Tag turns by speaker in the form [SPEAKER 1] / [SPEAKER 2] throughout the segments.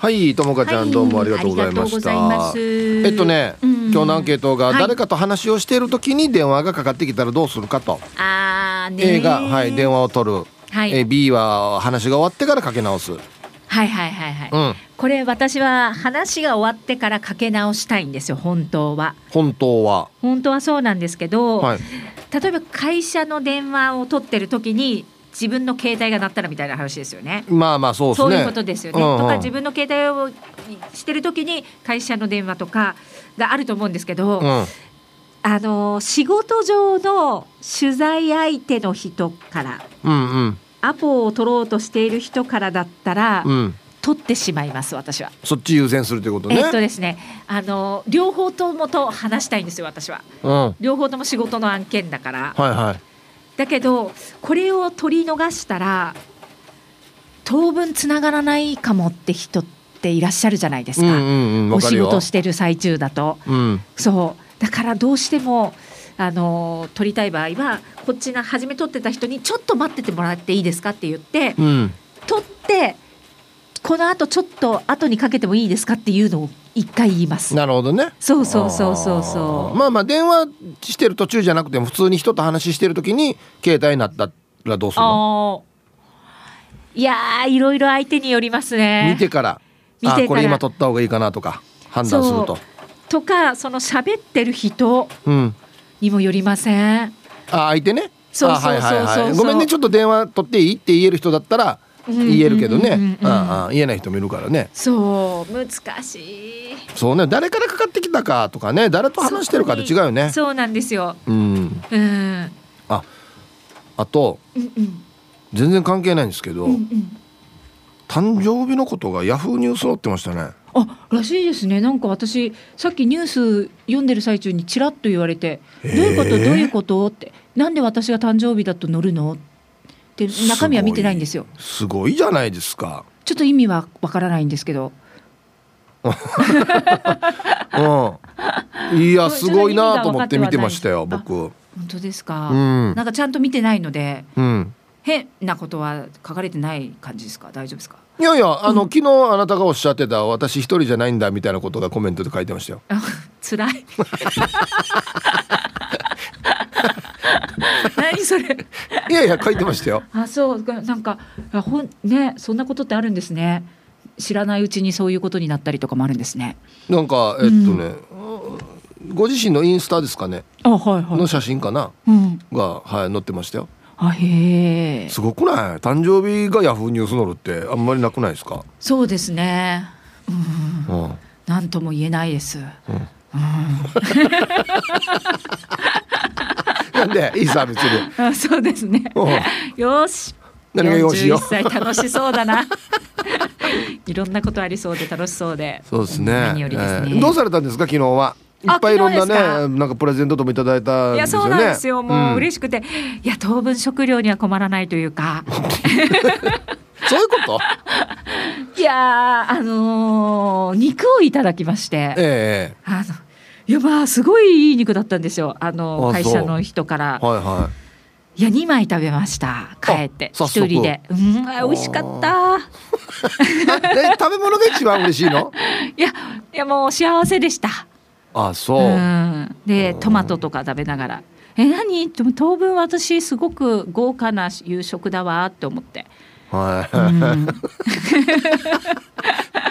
[SPEAKER 1] はいともかちゃんどうもありがとうございました、
[SPEAKER 2] はい、
[SPEAKER 1] えっとね、うん、今日のアンケートが誰かと話をしている時に電話がかかってきたらどうするかと、
[SPEAKER 2] ああ
[SPEAKER 1] A が、はい、電話を取る、はい、B は話が終わってからかけ直す。
[SPEAKER 2] はいはいはいはい、うん、これ私は話が終わってからかけ直したいんですよ本当は。
[SPEAKER 1] 本当は。
[SPEAKER 2] 本当はそうなんですけど、はい、例えば会社の電話を取ってる時に自分の携帯が鳴ったらみたいな話ですよね。
[SPEAKER 1] まあまあそう、ね、
[SPEAKER 2] そういうことですよね。うんうん、とか自分の携帯をしてる時に会社の電話とかがあると思うんですけど、うん、あの仕事上の取材相手の人から、
[SPEAKER 1] うんうん、
[SPEAKER 2] アポを取ろうとしている人からだったら、うん、取ってしまいます私は。
[SPEAKER 1] そっち優先するということね。
[SPEAKER 2] えっとですね、あの両方ともと話したいんですよ私は、
[SPEAKER 1] うん。
[SPEAKER 2] 両方とも仕事の案件だから。
[SPEAKER 1] はいはい。
[SPEAKER 2] だけどこれを取り逃したら当分つながらないかもって人っていらっしゃるじゃないですか、うんうんうん、お仕事してる最中だと、
[SPEAKER 1] うん、
[SPEAKER 2] そう。だからどうしてもあの取りたい場合はこっちの初め取ってた人にちょっと待っててもらっていいですかって言って、
[SPEAKER 1] うん、
[SPEAKER 2] 取ってこのあとちょっと後にかけてもいいですかっていうのを一回言います。
[SPEAKER 1] なるほどね。
[SPEAKER 2] そうそうそうそうそう。
[SPEAKER 1] まあまあ電話してる途中じゃなくても普通に人と話してる時に携帯になったらどうするの？
[SPEAKER 2] いやいろいろ相手によりますね。
[SPEAKER 1] 見てから。見てこれ今取った方がいいかなとか判断すると。
[SPEAKER 2] とかその喋ってる人にもよりません、うん、
[SPEAKER 1] あ相手ね。
[SPEAKER 2] そうそうそうそう
[SPEAKER 1] ごめんねちょっと電話取っていい？って言える人だったら言えるけどね。言えない人もいるからね。
[SPEAKER 2] そう難しい。
[SPEAKER 1] そうね。誰からかかってきたかとかね。誰と話してるかって違うよね。
[SPEAKER 2] そうなんですよ。
[SPEAKER 1] うん。
[SPEAKER 2] うん。
[SPEAKER 1] ああと、
[SPEAKER 2] うんうん、
[SPEAKER 1] 全然関係ないんですけど、
[SPEAKER 2] うんうん、
[SPEAKER 1] 誕生日のことがヤフーニュース載ってましたね。
[SPEAKER 2] あらしいですね。なんか私さっきニュース読んでる最中にちらっと言われて「どういうこと？どういうこと?」って「なんで私が誕生日だと載るの?」って中身は見てないんですよ。
[SPEAKER 1] すごいじゃないですか。
[SPEAKER 2] ちょっと意味はわからないんですけど。
[SPEAKER 1] うん、いやすごいなと思って見てましたよ僕。本
[SPEAKER 2] 当ですか、
[SPEAKER 1] うん、
[SPEAKER 2] なんかちゃんと見てないので、
[SPEAKER 1] うん、
[SPEAKER 2] 変なことは書かれてない感じですか？大丈夫ですか？
[SPEAKER 1] いやいやあの、うん、昨日あなたがおっしゃってた私一人じゃないんだみたいなことがコメントで書いてましたよ。
[SPEAKER 2] 辛い 何それ。
[SPEAKER 1] いやいや書いてましたよ。
[SPEAKER 2] あそう。なんかほんねそんなことってあるんですね。知らないうちにそういうことになったりとかもあるんですね。
[SPEAKER 1] なんかえっとね、うん、ご自身のインスタですかね。
[SPEAKER 2] あ、はいはい、
[SPEAKER 1] の写真かな、
[SPEAKER 2] うん、
[SPEAKER 1] が、はい、載ってましたよ。
[SPEAKER 2] あへえ。
[SPEAKER 1] すごくない？誕生日がヤフーニュース載るってあんまりなくないですか？
[SPEAKER 2] そうですね。
[SPEAKER 1] うん、うん、
[SPEAKER 2] なんとも言えないです、うん、うん
[SPEAKER 1] なんでいいさ別に。
[SPEAKER 2] あそうですね。よし。
[SPEAKER 1] 何がよしよ。
[SPEAKER 2] 歳楽しそうだな。いろんなことありそうで楽しそうで。
[SPEAKER 1] そうですね。
[SPEAKER 2] 何よりですね。
[SPEAKER 1] どうされたんですか昨日は？いっぱいいろんなねなんかプレゼントともいただいた
[SPEAKER 2] いやそうなんですよもう嬉しくて、いや当分食料には困らないというか
[SPEAKER 1] そういうこと？
[SPEAKER 2] いやあのー、肉をいただきまして、
[SPEAKER 1] ええ
[SPEAKER 2] あのいやまあすごいいい肉だったんですよ。あの会社の人から。
[SPEAKER 1] はいはい。
[SPEAKER 2] いや2枚食べました。帰って。一人で。うん美味しかった。
[SPEAKER 1] え食べ物が一番嬉しいの？
[SPEAKER 2] いやいやもう幸せでした。
[SPEAKER 1] あそう、うん、
[SPEAKER 2] でトマトとか食べながら「え何?」でも当分私すごく豪華な夕食だわって思って。
[SPEAKER 1] はい、うん、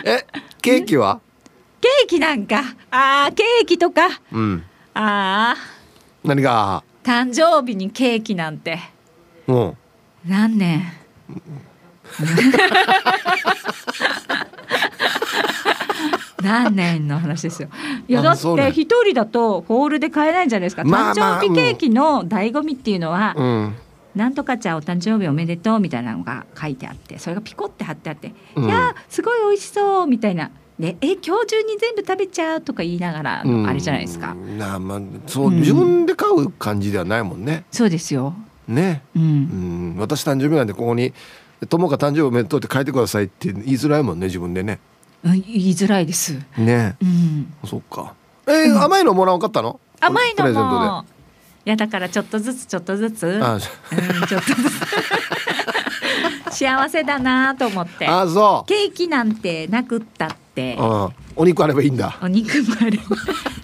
[SPEAKER 1] えケーキは？
[SPEAKER 2] ケーキなんか。ああケーキとか、
[SPEAKER 1] うん、
[SPEAKER 2] ああ
[SPEAKER 1] 何が？
[SPEAKER 2] 誕生日にケーキなんて。
[SPEAKER 1] うん。
[SPEAKER 2] 何年？何年の話ですよ。いやだって一人だとホールで買えないんじゃないですか。誕生日ケーキの醍醐味っていうのは、
[SPEAKER 1] うん、
[SPEAKER 2] なんとかちゃんお誕生日おめでとうみたいなのが書いてあってそれがピコって貼ってあって「うん、いやすごい美味しそう」みたいなね、え今日中に全部食べちゃうとか言いながらあれじゃないですか。
[SPEAKER 1] なまあそう、自分で買う感じではないもんね。
[SPEAKER 2] そうですよ。
[SPEAKER 1] ね、
[SPEAKER 2] うん、う
[SPEAKER 1] ん私誕生日なんでここに「友が誕生日おめでとう」って書いてくださいって言いづらいもんね自分でね。
[SPEAKER 2] うん、言いづらいです。
[SPEAKER 1] ね。
[SPEAKER 2] うん。
[SPEAKER 1] そっか。えー、うん、甘いのもらわかったの？
[SPEAKER 2] 甘いのも。いやだからちょっとずつちょっとずつ。あ、うん、ちょっとずつ。幸せだなと思って
[SPEAKER 1] あそ
[SPEAKER 2] ケーキなんてなくったって
[SPEAKER 1] う、うん、お肉あればいいんだ。
[SPEAKER 2] お肉もある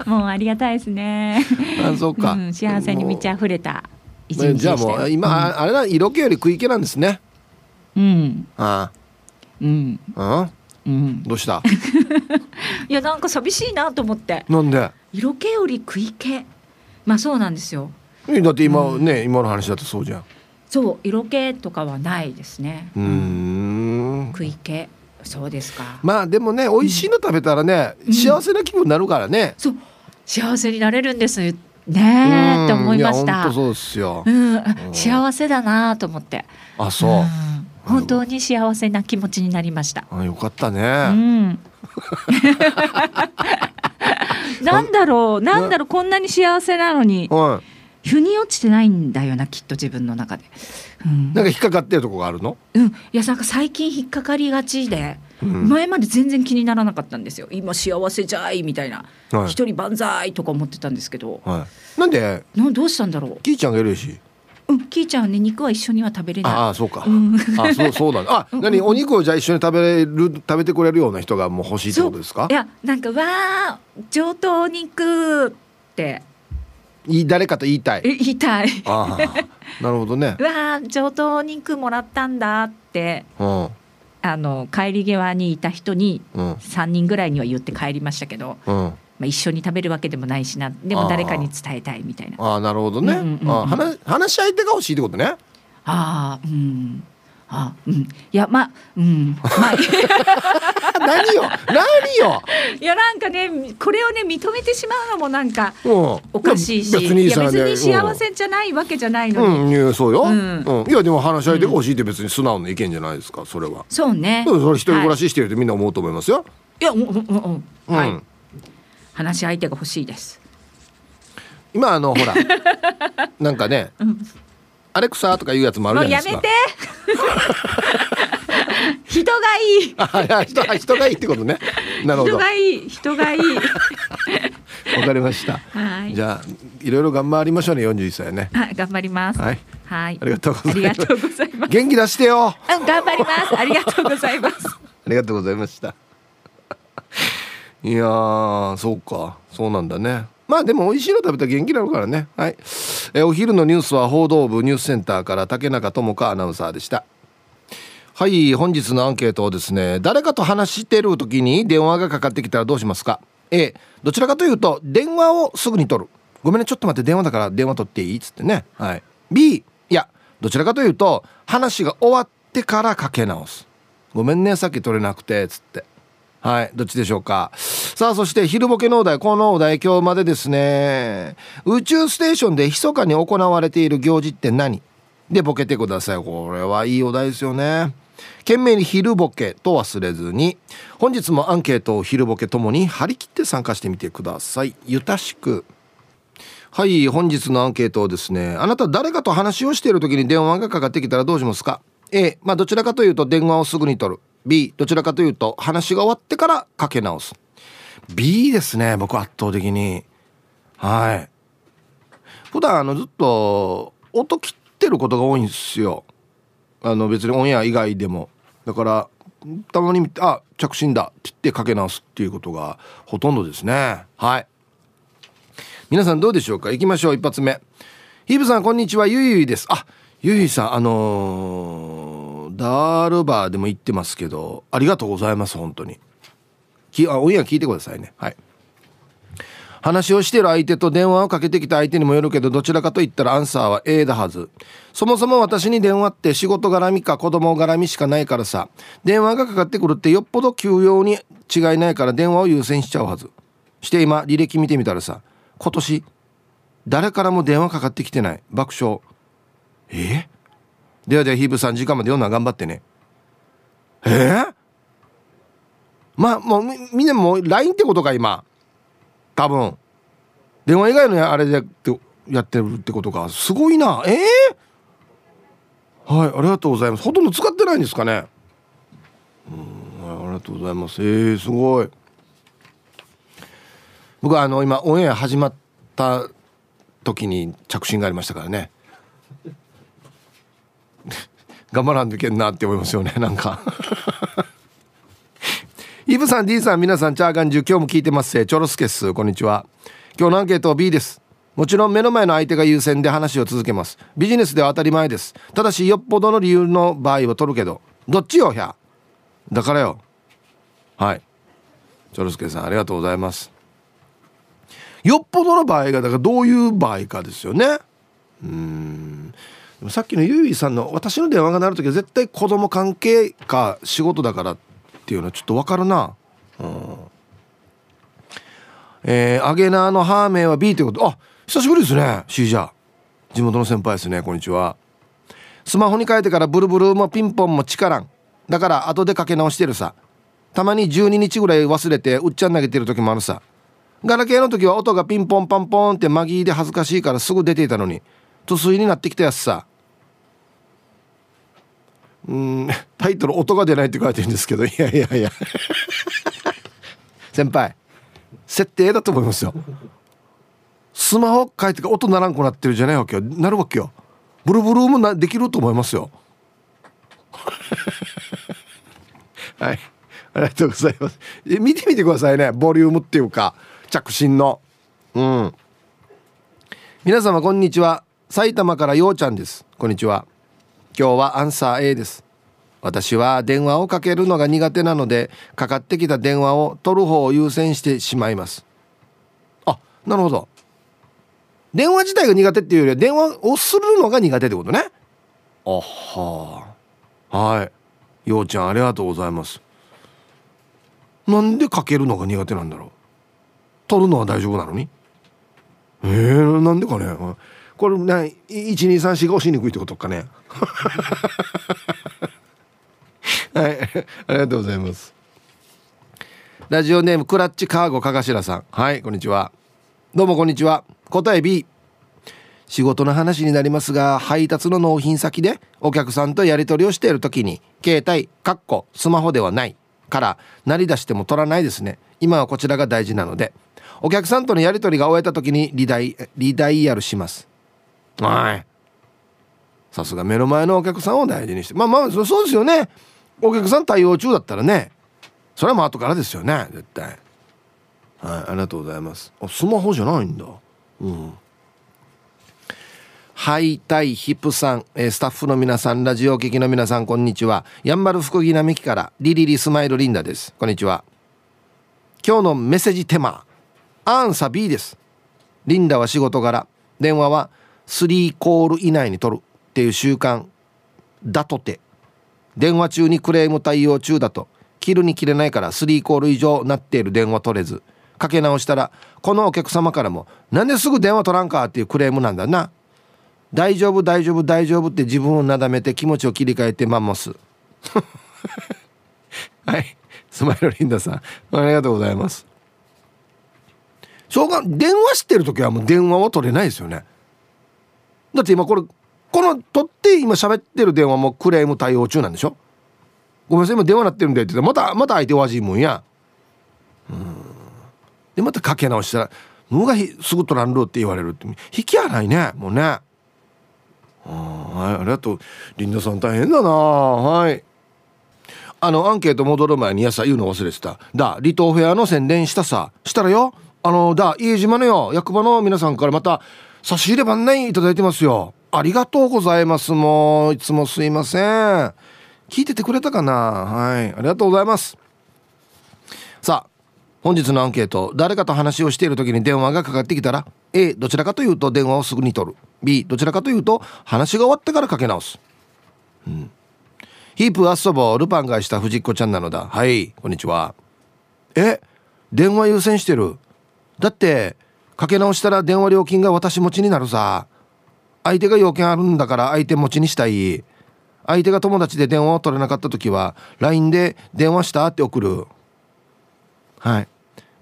[SPEAKER 2] もうありがたいですね。
[SPEAKER 1] あそうか、
[SPEAKER 2] うん、幸せに満ち溢れた一日で
[SPEAKER 1] じゃあもう今、あれだ。色気より食い気なんですね。
[SPEAKER 2] うん。
[SPEAKER 1] あ
[SPEAKER 2] うん。
[SPEAKER 1] あうん。
[SPEAKER 2] うん。
[SPEAKER 1] どうした？
[SPEAKER 2] いやなんか寂しいなと思って。
[SPEAKER 1] なんで？
[SPEAKER 2] 色気より食い気。まあそうなんですよ。
[SPEAKER 1] えだって今、ね今の話だとそうじゃん。
[SPEAKER 2] そう色気とかはないですね。
[SPEAKER 1] うーん。
[SPEAKER 2] 食い気そうですか。
[SPEAKER 1] まあでもね美味しいの食べたらね、
[SPEAKER 2] うん。
[SPEAKER 1] 幸せな気分になるからね、
[SPEAKER 2] そう。幸せになれるんですねえって思いました。
[SPEAKER 1] や本当そうですよ、
[SPEAKER 2] うん、幸せだなと思って。
[SPEAKER 1] あそう、
[SPEAKER 2] ん。本当に幸せな気持ちになりました。
[SPEAKER 1] あよかった
[SPEAKER 2] う
[SPEAKER 1] ね、
[SPEAKER 2] ん。なんだろう。なんだろう。こんなに幸せなのに。
[SPEAKER 1] はい
[SPEAKER 2] 腑に落ちてないんだよなきっと自分の中で。うん。
[SPEAKER 1] なんか引っかかってるとこがあるの、
[SPEAKER 2] うん、いやなんか最近引っかかりがちで、
[SPEAKER 1] うん。
[SPEAKER 2] 前まで全然気にならなかったんですよ。今幸せじゃいみたいな。
[SPEAKER 1] はい。
[SPEAKER 2] 一、人万歳とか思ってたんですけど。
[SPEAKER 1] はい、なんで？
[SPEAKER 2] などうしたんだろ
[SPEAKER 1] キーちゃんがいるし。
[SPEAKER 2] ううんキーちゃんはね肉は一緒には食べれない。
[SPEAKER 1] ああそうか、
[SPEAKER 2] うん。
[SPEAKER 1] あそうそうだ。ねあ何？お肉をじゃあ一緒に食べれる食べてくれるような人がもう欲しいってことですか？
[SPEAKER 2] いやなんかわあ上等肉って
[SPEAKER 1] いい誰かと言いたい。
[SPEAKER 2] え言いたい。
[SPEAKER 1] ああなるほどね、
[SPEAKER 2] わあ上等肉もらったんだって。
[SPEAKER 1] うん。
[SPEAKER 2] あの帰り際にいた人に
[SPEAKER 1] うん。
[SPEAKER 2] 3人ぐらいには言って帰りましたけど、
[SPEAKER 1] うん。
[SPEAKER 2] まあ、一緒に食べるわけでもないしな。でも誰かに伝えたいみたいな。
[SPEAKER 1] ああなるほどね、
[SPEAKER 2] うんうんうんうん。
[SPEAKER 1] あ話話し相手が欲しいってことね。
[SPEAKER 2] ああうんあうん。いやまあうん。まあ。
[SPEAKER 1] 何よ何よ、
[SPEAKER 2] いやなんかねこれをね認めてしまうのもなんか
[SPEAKER 1] うん、
[SPEAKER 2] おかしいし、
[SPEAKER 1] 別に
[SPEAKER 2] いや別
[SPEAKER 1] さね
[SPEAKER 2] に幸せじゃないわけじゃないのに、
[SPEAKER 1] うん、いやそうよ、
[SPEAKER 2] う
[SPEAKER 1] うん。んいやでも話し相手が欲しいって別に素直な意見じゃないですかそれは、
[SPEAKER 2] そうね、
[SPEAKER 1] うん、それ一人暮ら
[SPEAKER 2] はい、
[SPEAKER 1] ししてるってみんな思うと思いますよ、
[SPEAKER 2] いやうんうんうんうん。
[SPEAKER 1] うん。
[SPEAKER 2] はい話し相手が欲しいです。
[SPEAKER 1] 今あのほら。なんかね、アレクサとかいうやつもあ
[SPEAKER 2] も
[SPEAKER 1] るじゃないですか。
[SPEAKER 2] うやめて。人がいい。
[SPEAKER 1] あ人人がいいってことね。なるほど。わ
[SPEAKER 2] 人がいい。人がいい。
[SPEAKER 1] かりました。
[SPEAKER 2] はい。
[SPEAKER 1] じゃあいろいろ頑張りましょうね41歳ね。
[SPEAKER 2] はい頑張ります。
[SPEAKER 1] はい。
[SPEAKER 2] はい。
[SPEAKER 1] ありがとうございます。元気出してよ。あ
[SPEAKER 2] うん頑張ります。ありがとうございます。
[SPEAKER 1] りがとうございました。いやーそうか。そうなんだねまあでも美味しいの食べたら元気になるからね。はい。えお昼のニュースは報道部ニュースセンターから竹中智香アナウンサーでした。はい本日のアンケートをですね誰かと話してる時に電話がかかってきたらどうしますか？A どちらかというと電話をすぐに取る。ごめんねちょっと待って電話だから電話取っていい？っつってね。はい。B いやどちらかというと話が終わってからかけ直す。ごめんねさっき取れなくてつって。はいどっちでしょうか。さあそして昼ボケのお題このお題今日までですね。宇宙ステーションで密かに行われている行事って何？でボケてください。これはいいお題ですよね。懸命に昼ボケと忘れずに本日もアンケートを昼ボケともに張り切って参加してみてください。ゆたしく。はい本日のアンケートをですねあなた誰かと話をしている時に電話がかかってきたらどうしますか？A まあどちらかというと電話をすぐに取る。B どちらかというと話が終わってからかけ直す。B ですね僕圧倒的に。はい。普段あのずっと音切ってることが多いんですよ。あの別にオンエア以外でも。だからたまに見てあ着信だって言ってかけ直すっていうことがほとんどですね。はい。皆さんどうでしょうか？行きましょう一発目。ヒーブさんこんにちは。ゆいゆいです。あゆいゆいさんあのーダールバーでも行ってますけどありがとうございます本当に。きあオンエア聞いてくださいね。はい。話をしてる相手と電話をかけてきた相手にもよるけどどちらかと言ったらアンサーは A だはず。そもそも私に電話って仕事絡みか子供絡みしかないからさ電話がかかってくるってよっぽど急用に違いないから電話を優先しちゃうはず。して今履歴見てみたらさ今年誰からも電話かかってきてない。爆笑。え？ではではヒーブさん時間まで読んだら頑張ってね。えー、まあもうみんなもう LINE ってことか今。多分。電話以外のあれでやってやってるってことか。すごいな。ええはいありがとうございます。ほとんど使ってないんですかね。うんはいありがとうございます。えー、すごい。僕はあの今オンエア始まった時に着信がありましたからね。頑張らんといけんなって思いますよね なんか。イブさん D さん皆さんチャーガンジュ今日も聞いてます。チョロスケスこんにちは。今日のアンケート B です。もちろん目の前の相手が優先で話を続けます。ビジネスでは当たり前です。ただしよっぽどの理由の場合は取るけどどっちよひゃ？だからよ。はい。チョロスケさんありがとうございます。よっぽどの場合がだからどういう場合かですよね。うん。さっきのゆういさんの私の電話が鳴る時は絶対子供関係か仕事だからっていうのはちょっと分かるな。うん。えー、アゲナーのハーメンは B ということあ久しぶりですねシージャー。地元の先輩ですねこんにちは。スマホに変えてからブルブルもピンポンも力ん。だから後でかけ直してるさ。たまに12日ぐらい忘れてうっちゃん投げてる時もあるさ。ガラケーの時は音がピンポンパンポンってマギーで恥ずかしいからすぐ出ていたのに。塗水になってきたやつさ。うんタイトル音が出ないって書いてるんですけど。いやいやいや。先輩設定だと思いますよ。スマホ変えてか音ならんくなってるじゃないわけよ。なるわけよ。ブルブルもなできると思いますよ。はい。ありがとうございます。え見てみてくださいね。ボリュームっていうか着信の。うん。皆様こんにちは。埼玉からようちゃんです。こんにちは。今日はアンサー A です。私は電話をかけるのが苦手なのでかかってきた電話を取る方を優先してしまいます。あなるほど。電話自体が苦手っていうよりは電話をするのが苦手ってことね。あは。はい。ようちゃんありがとうございます。なんでかけるのが苦手なんだろう。取るのは大丈夫なのに？えー、なんでかねこれね1234が押しにくいってことかねはいありがとうございますラジオネームクラッチカーゴかがしらさんはいこんにちはどうもこんにちは答え B 仕事の話になりますが配達の納品先でお客さんとやり取りをしている時に携帯かっこスマホではないから鳴り出しても取らないですね今はこちらが大事なのでお客さんとのやり取りが終えた時にリダイリダイヤルしますはい。さすが目の前のお客さんを大事にして。まあまあそうですよね。お客さん対応中だったらね。それはもう後からですよね。絶対。はいありがとうございます。あスマホじゃないんだ。うん。はいたいヒップさん、えー、スタッフの皆さんラジオ聴きの皆さんこんにちは。やんばる福木並木からリリリスマイルリンダです。こんにちは。今日のメッセージテーマアンサ B です。リンダは仕事柄。電話は3コール以内に取るっていう習慣だとて。電話中にクレーム対応中だと。切るに切れないから3コール以上なっている電話取れず。かけ直したらこのお客様からも「なんですぐ電話取らんか?」っていうクレームなんだな大丈夫大丈夫大丈夫って自分をなだめて気持ちを切り替えてマンモスはい。スマイルリンダさんありがとうございます。しょうが電話してる時はもう電話を取れないですよね。だって今これこの取って今喋ってる電話もクレーム対応中なんでしょ？ごめんなさい今電話鳴ってるんでって言ってまたまた相手お味もんや。うん。でまたかけ直したら「のがすぐ取らんろ」って言われるって。引きやないねもうね。はいありがとう。リンダさん大変だな。はい。あのアンケート戻る前に朝言うの忘れてた。だ離島フェアの宣伝したさ。したらよ。あのだ家島のよ。役場の皆さんからまた差し入れ番内いただいてますよ。ありがとうございます。もういつもすいません。聞いててくれたかな？はい。ありがとうございます。さあ本日のアンケート。誰かと話をしている時に電話がかかってきたら A どちらかというと電話をすぐに取る。B どちらかというと話が終わってからかけ直す、うん、ヒープ遊ぼうルパンがした藤子ちゃんなのだ。はいこんにちは。え電話優先してる。だってかけ直したら電話料金が私持ちになるさ。相手が要件あるんだから相手持ちにしたい。相手が友達で電話を取れなかった時は LINE で「電話した?」って送る。はい。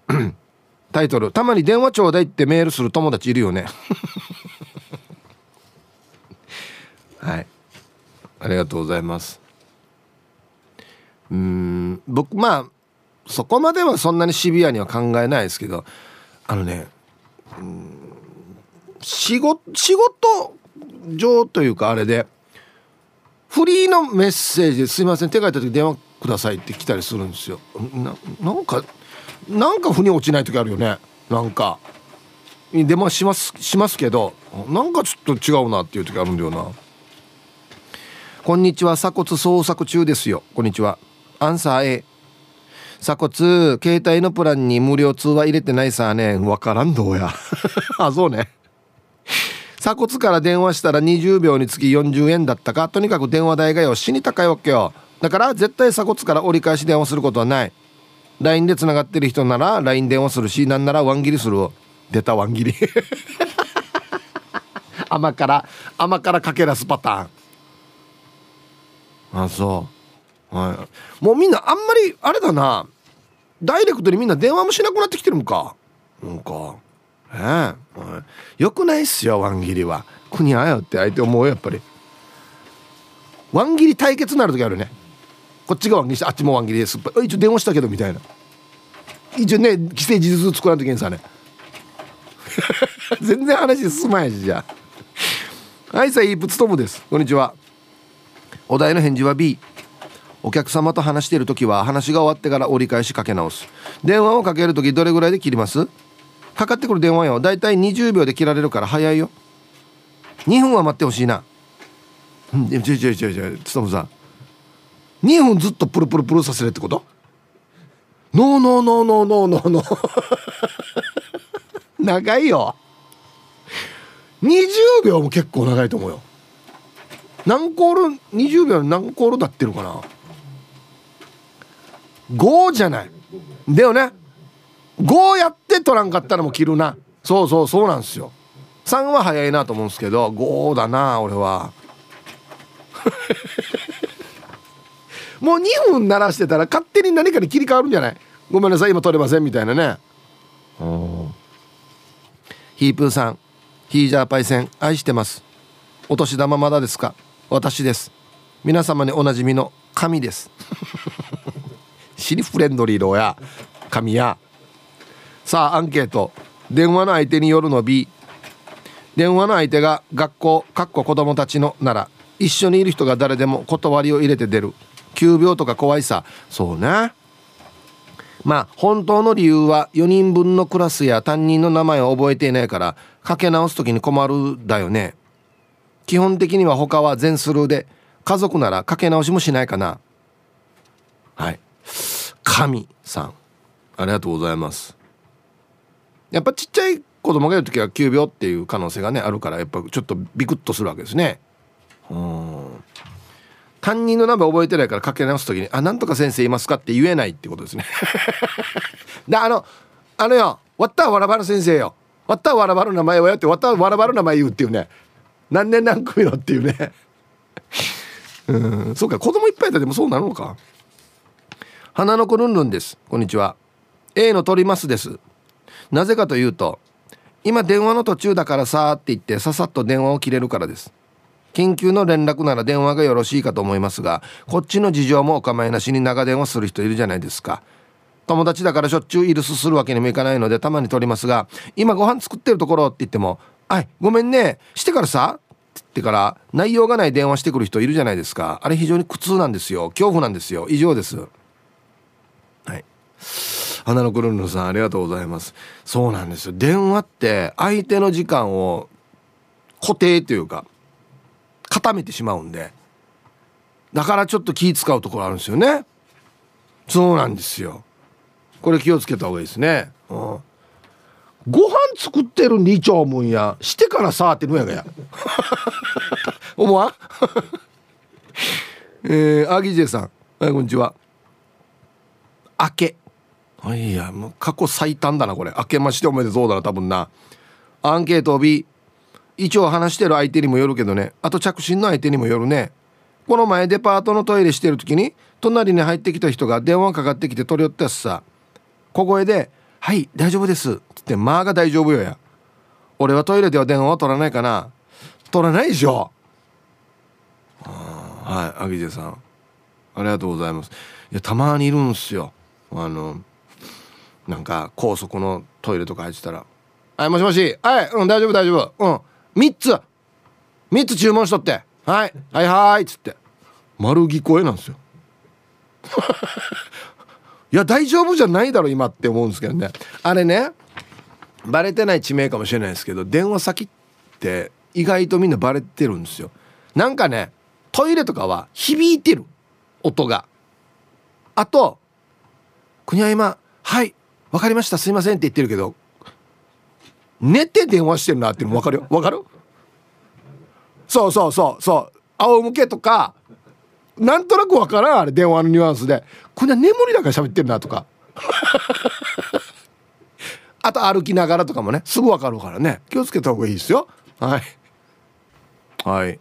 [SPEAKER 1] タイトル「たまに電話ちょうだい」ってメールする友達いるよね。はい。ありがとうございます。うん僕まあそこまではそんなにシビアには考えないですけどあのね仕事仕事上というかあれでフリーのメッセージですいません手書いた時電話くださいって来たりするんですよ。ななんかなんか腑に落ちない時あるよね。なんか。電話しますしますけどなんかちょっと違うなっていう時あるんだよな。こんにちは鎖骨捜索中ですよ。こんにちは。アンサー A 鎖骨携帯のプランに無料通話入れてないさね。わからんどうや。あそうね。鎖骨から電話したら20秒につき40円だったか。とにかく電話代がよ死に高いわけよ。だから絶対鎖骨から折り返し電話することはない。LINE でつながってる人なら LINE 電話するしなんならワン切りする。出たワン切り。甘から甘からかけらすパターン。あそう。はい。もうみんなあんまりあれだな。ダイレクトにみんな電話もしなくなってきてるんか。なんか。ええ。よくないっすよワン切りは。国あよって相手思うやっぱり。ワン切り対決になる時あるね。こっちがワン切りしてあっちもワン切りです。一応電話したけどみたいな。一応ね既成事実作らんといけんさね。全然話進まないしじゃあ。はいさあイープツトムです。こんにちは。お題の返事は B お客様と話している時は話が終わってから折り返しかけ直す。電話をかける時どれぐらいで切ります？かかってくる電話よ。だいたい20秒で切られるから早いよ。2分は待ってほしいな。ちょいちょいちょいちょいつとむさん。2分ずっとプルプルプルさせるってこと？ノーノーノーノーノーノーノー。長いよ。20秒も結構長いと思うよ。何コール20秒何コールだってるかな？5じゃない。だよね。5やって取らんかったらもう切るな。そうそうそうなんですよ。3は早いなと思うんですけど5だな俺は。もう2分鳴らしてたら勝手に何かに切り替わるんじゃない？ごめんなさい今取れませんみたいなね。ヒープーさんヒージャーパイセン愛してます。お年玉まだですか？私です。皆様におなじみの神ですシリフレンドリーローや神やさあアンケート電話の相手によるの B 電話の相手が学校かっこ子供たちのなら一緒にいる人が誰でも断りを入れて出る急病とか怖いさそうねまあ本当の理由は4人分のクラスや担任の名前を覚えていないからかけ直す時に困るだよね基本的には他は全スルーで家族ならかけ直しもしないかなはい神さんありがとうございます。やっぱちっちゃい子供がいる時は急病っていう可能性がねあるからやっぱちょっとビクッとするわけですね。うん。担任の名前覚えてないからかけ直す時に「あなんとか先生いますか?」って言えないってことですね。であのあのよ「わったわらばる先生よ」「わったわらばる名前はよ」って「わったわらばる名前言う」っていうね。何年何組のっていうね。うん。そうか子供いっぱいだでもそうなのか。花の子ルンルンです。こんにちは。A の取りますです。なぜかというと今電話の途中だからさって言ってささっと電話を切れるからです。緊急の連絡なら電話がよろしいかと思いますがこっちの事情もお構いなしに長電話する人いるじゃないですか。友達だからしょっちゅうイルスするわけにもいかないのでたまに取りますが今ご飯作ってるところって言っても「はいごめんね。してからさ」って言ってから内容がない電話してくる人いるじゃないですか。あれ非常に苦痛なんですよ。恐怖なんですよ。以上です。花のくるんるさんありがとうございます。そうなんですよ。電話って相手の時間を固定というか固めてしまうんでだからちょっと気使うところあるんですよね。そうなんですよ。これ気をつけた方がいいですね、うん、ご飯作ってる二丁分やしてからさってのやがや。思わん？えー、アギジェさん、はい、こんにちは。明け。いやもう過去最短だなこれ。明けましておめでとうだな多分な。アンケート B 一応話してる相手にもよるけどね。あと着信の相手にもよるね。この前デパートのトイレしてる時に隣に入ってきた人が電話かかってきて取り寄ったしさ。小声で「はい大丈夫です」っつって「まあが大丈夫よや」俺はトイレでは電話を取らないかな。取らないでしょはいアギジェさん。ありがとうございます。いやたまにいるんすよ。あのなんか高速のトイレとか入ってたら「はいもしもし。はいうん大丈夫大丈夫。うん。3つ。3つ注文しとって。はいはいはい」っつって。丸聞こえなんですよ。いや大丈夫じゃないだろ今って思うんですけどね。あれねバレてない地名かもしれないですけど電話先って意外とみんなバレてるんですよ。なんかねトイレとかは響いてる音が。あと国は今「はい。分かりましたすいません」って言ってるけど寝て電話してるなっていうの分かるよ。分かる？そうそうそうそう。仰向けとかなんとなく分からんあれ電話のニュアンスで。こんな眠りだから喋ってるなとか。あと歩きながらとかもねすぐ分かるからね。気をつけた方がいいですよ。はい。はい。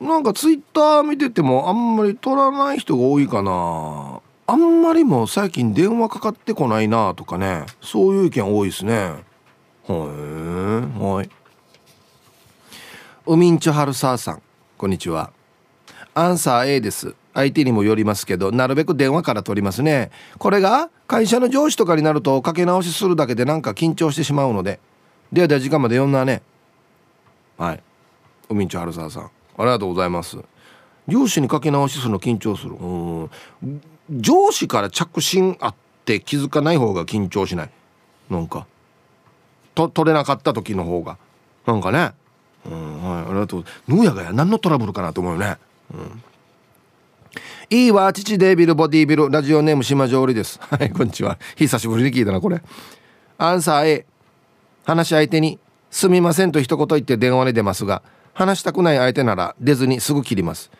[SPEAKER 1] なんかツイッター見ててもあんまり取らない人が多いかな。あんまりも最近電話かかってこないなとかねそういう意見多いですね。はいはい。ウミンチョハルサーさんこんにちは。アンサー A です。相手にもよりますけどなるべく電話から取りますね。これが会社の上司とかになるとかけ直しするだけでなんか緊張してしまうので。ではでは時間まで読んだね。はい。ウミンチョハルサーさんありがとうございます。上司にかけ直しするの緊張する。うん上司から着信あって気づかない方が緊張しない？なんか。と取れなかった時の方が。なんかね。うんはい。ありがとう。野やがや何のトラブルかなと思うよね。うん。いいわ父デービルボディビル。ラジオネーム島上りです。はいこんにちは。久しぶりに聞いたなこれ。アンサー A 話し相手に「すみません」と一言言って電話に出ますが話したくない相手なら出ずにすぐ切ります。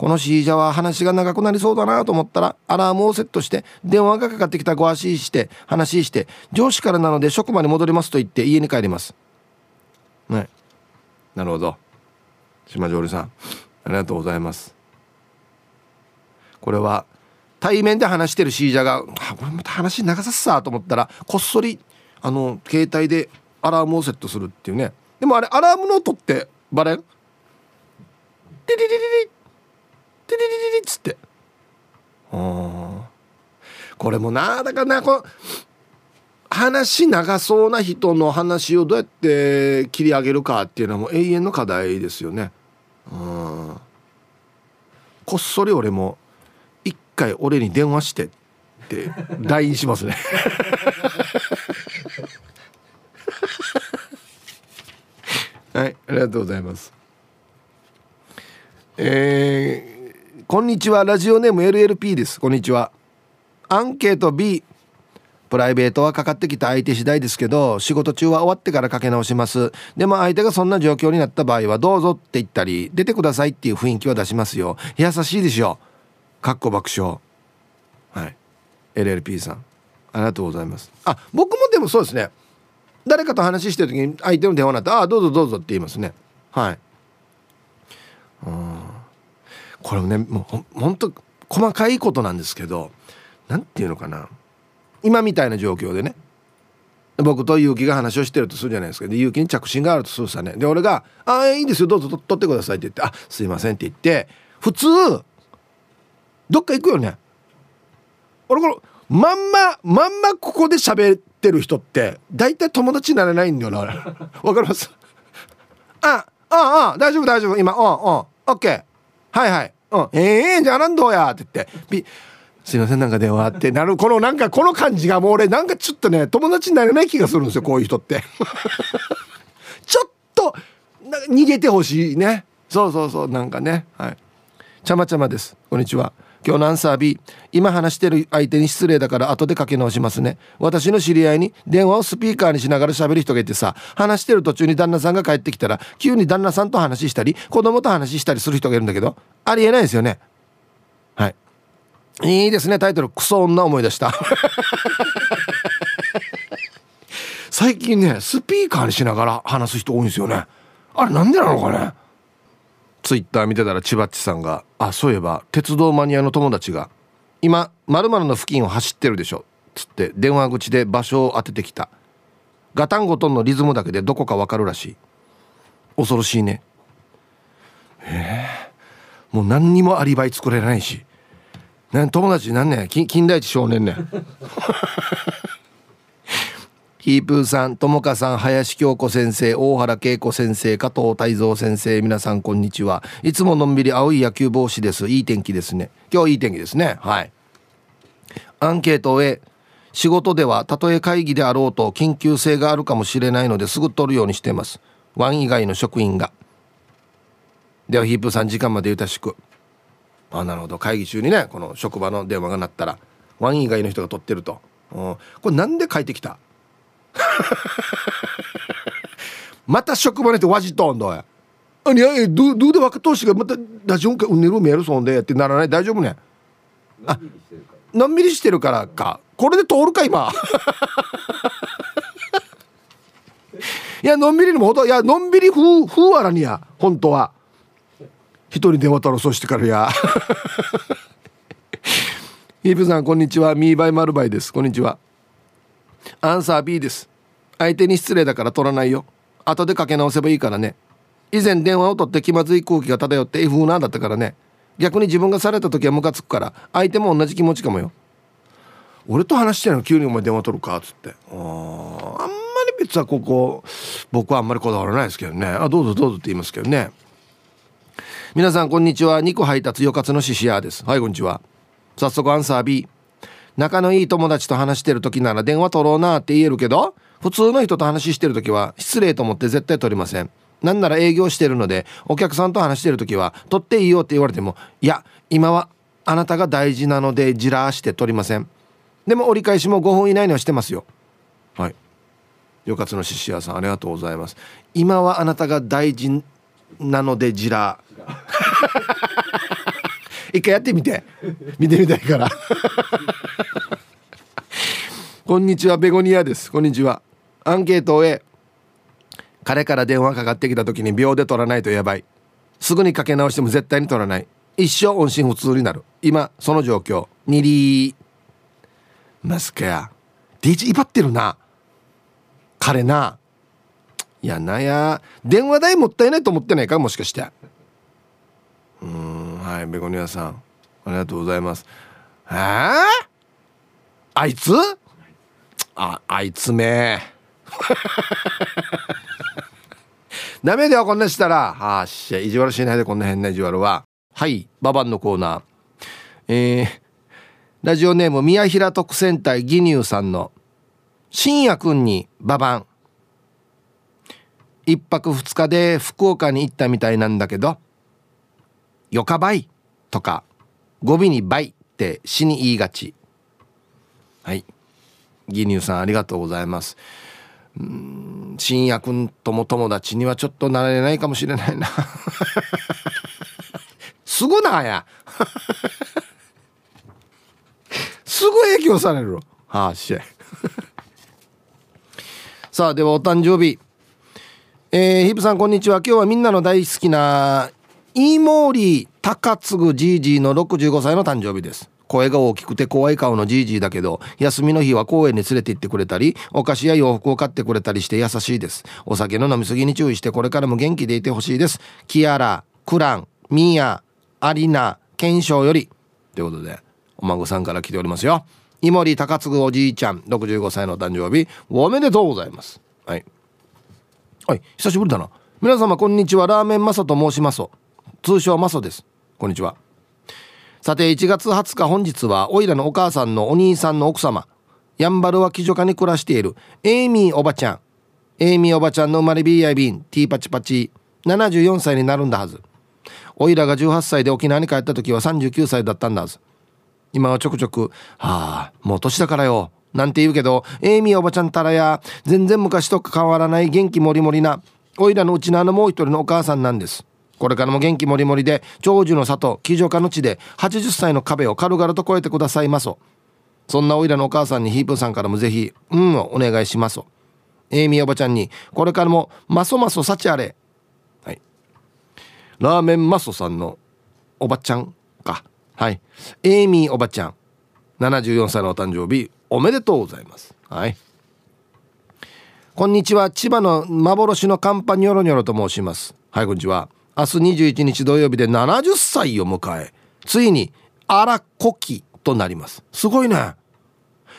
[SPEAKER 1] このシージャは話が長くなりそうだなと思ったらアラームをセットして電話がかかってきたご足して話して上司からなので職場に戻りますと言って家に帰ります。はいなるほど。島上里さんありがとうございます。これは対面で話してるシージャが「これまた話長さっさ」と思ったらこっそりあの携帯でアラームをセットするっていうね。でもあれアラームの音ってバレん？テリリリリテリリリリっつってあこれもなだからなこ話長そうな人の話をどうやって切り上げるかっていうのはもう永遠の課題ですよねうんこっそり俺も一回俺に電話してって LINE しますねはいありがとうございますえー、こんにちは。ラジオネーム LLP です。こんにちは。アンケート B プライベートはかかってきた相手次第ですけど仕事中は終わってからかけ直します。でも相手がそんな状況になった場合はどうぞって言ったり出てくださいっていう雰囲気は出しますよ。優しいでしょかっこ爆笑。はい。LLP さん。ありがとうございます。あ僕もでもそうですね。誰かと話してる時に相手の電話になって「ああどうぞどうぞ」って言いますね。はい。うんこれもねもうほんと細かいことなんですけど何て言うのかな。今みたいな状況でね僕と結城が話をしてるとするじゃないですか。で結城に着信があるとするさね。で俺が「ああいいですよどうぞ取ってください」って言って「あすいません」って言って普通どっか行くよね。俺このまんままんまここで喋ってる人って大体友達になれないんだよな。わかります？あああ大丈夫大丈夫。今うんうんオッケー。はいはい。うん。ええー、じゃあなんどうやって言って。すいませんなんか電話ってなるこのなんかこの感じがもう俺なんかちょっとね友達になれない気がするんですよこういう人って。ちょっと逃げてほしいね。そうそうそうなんかね。はい。ちゃまちゃまです。こんにちは今日のアンサー B 今話してる相手に失礼だから後でかけ直しますね。私の知り合いに電話をスピーカーにしながら喋る人がいてさ話してる途中に旦那さんが帰ってきたら急に旦那さんと話したり子供と話したりする人がいるんだけどありえないですよね。はい。いいですね。タイトルクソ女思い出した。最近ねスピーカーにしながら話す人多いんですよね。あれなんでなのかね？ツイッター見てたら千葉っちさんが「あそういえば鉄道マニアの友達が今まるの付近を走ってるでしょ」つって電話口で場所を当ててきた。ガタンゴトンのリズムだけでどこかわかるらしい。恐ろしいね。えー、もう何にもアリバイ作れないし。友達なんね近代一少年ねん。ヒープーさん、ともかさん、林京子先生、大原恵子先生、加藤泰造先生、皆さんこんにちは。いつものんびり青い野球帽子です。いい天気ですね。今日いい天気ですね。はい。アンケートへ、仕事ではたとえ会議であろうと緊急性があるかもしれないのですぐ取るようにしています。ワン以外の職員が。ではヒープーさん時間までゆたしく。あ、なるほど。会議中にね、この職場の電話が鳴ったら、ワン以外の人が取ってると。うん、これなんで帰ってきた？また職場にてわじとんどや。あいやどどうで若投資がまたラジオかうねるメールそんでってならない？大丈夫ね？あのんびりしてるからか。これで通るか今。いやのんびりのもほどいやのんびり風風あらにや本当は。一人電話取ろうそしてからや。ヒープさんこんにちは。ミーバイマルバイです。こんにちは。アンサー B です。相手に失礼だから取らないよ。後でかけ直せばいいからね。以前電話を取って気まずい空気が漂って F なだったからね。逆に自分がされた時はムカつくから相手も同じ気持ちかもよ。俺と話してるの急にお前電話取るかっつって。ああんまり別はここ僕はあんまりこだわらないですけどね。あどうぞどうぞって言いますけどね。皆さんこんにちは。肉配達よかつのししやです。はいこんにちは。早速アンサー B 仲のいい友達と話してる時なら電話取ろうなって言えるけど普通の人と話してる時は失礼と思って絶対取りません。なんなら営業してるのでお客さんと話してる時は取っていいよって言われてもいや今はあなたが大事なのでじらして取りません。でも折り返しも5分以内にはしてますよ。はい。よかつのししやさんありがとうございます。今はあなたが大事なのでじら一回やってみて。見てみたいから。こんにちはベゴニアです。こんにちは。アンケートをへ。彼から電話かかってきた時に秒で取らないとやばい。すぐにかけ直しても絶対に取らない。一生音信不通になる。今その状況。にりマスカや。DJ 威張ってるな。彼な。やなや。電話代もったいないと思ってないかもしかして。うん。はいベゴニアさんありがとうございます。えー、あいつ？ああいつめ。ダメだよこんなしたら。あっしゃ意地悪しないでこんな変な意地悪は。はいババンのコーナー。えー、ラジオネーム宮平特選隊義乳さんの「深夜くんにババン」一泊二日で福岡に行ったみたいなんだけど「よかばい」とか語尾に「ばい」って死に言いがち。はい。義乳さんありがとうございます。うん深夜くんとも友達にはちょっとなれないかもしれないな。すぐなや。すぐ影響される。はあしさあではお誕生日。えー、ヒブさんこんにちは。今日はみんなの大好きなイーモーリー高継じいじいの65歳の誕生日です。声が大きくて怖い顔のじいじいだけど休みの日は公園に連れて行ってくれたりお菓子や洋服を買ってくれたりして優しいです。お酒の飲み過ぎに注意してこれからも元気でいてほしいです。キアラクランミーアアリナ検証より。ということでお孫さんから来ておりますよ。井森高嗣おじいちゃん65歳の誕生日おめでとうございます。はい。はい久しぶりだな。皆様こんにちは。ラーメンマサと申します。通称マサです。こんにちは。さて1月20日本日はおいらのお母さんのお兄さんの奥様やんばるは貴女家に暮らしているエイミーおばちゃん。エイミーおばちゃんの生まれ BI ビンティーパチパチ74歳になるんだはず。おいらが18歳で沖縄に帰った時は39歳だったんだはず。今はちょくちょく「はあもう年だからよ」なんて言うけどエイミーおばちゃんたらや全然昔と変わらない元気もりもりなおいらのうちのあのもう一人のお母さんなんです。これからも元気もりもりで長寿の里騎乗家の地で80歳の壁を軽々と越えてくださいまそ。そんなおいらのお母さんにヒープさんからもぜひ「うん」をお願いしますエイミーおばちゃんにこれからもまそまそ幸あれ。はい。ラーメンマソさんのおばちゃんか。はい。エイミーおばちゃん74歳のお誕生日おめでとうございます。はい。こんにちは。千葉の幻のカンパニョロニョロと申します。はいこんにちは。明日21日土曜日で70歳を迎えついに荒古希となります。すごいね。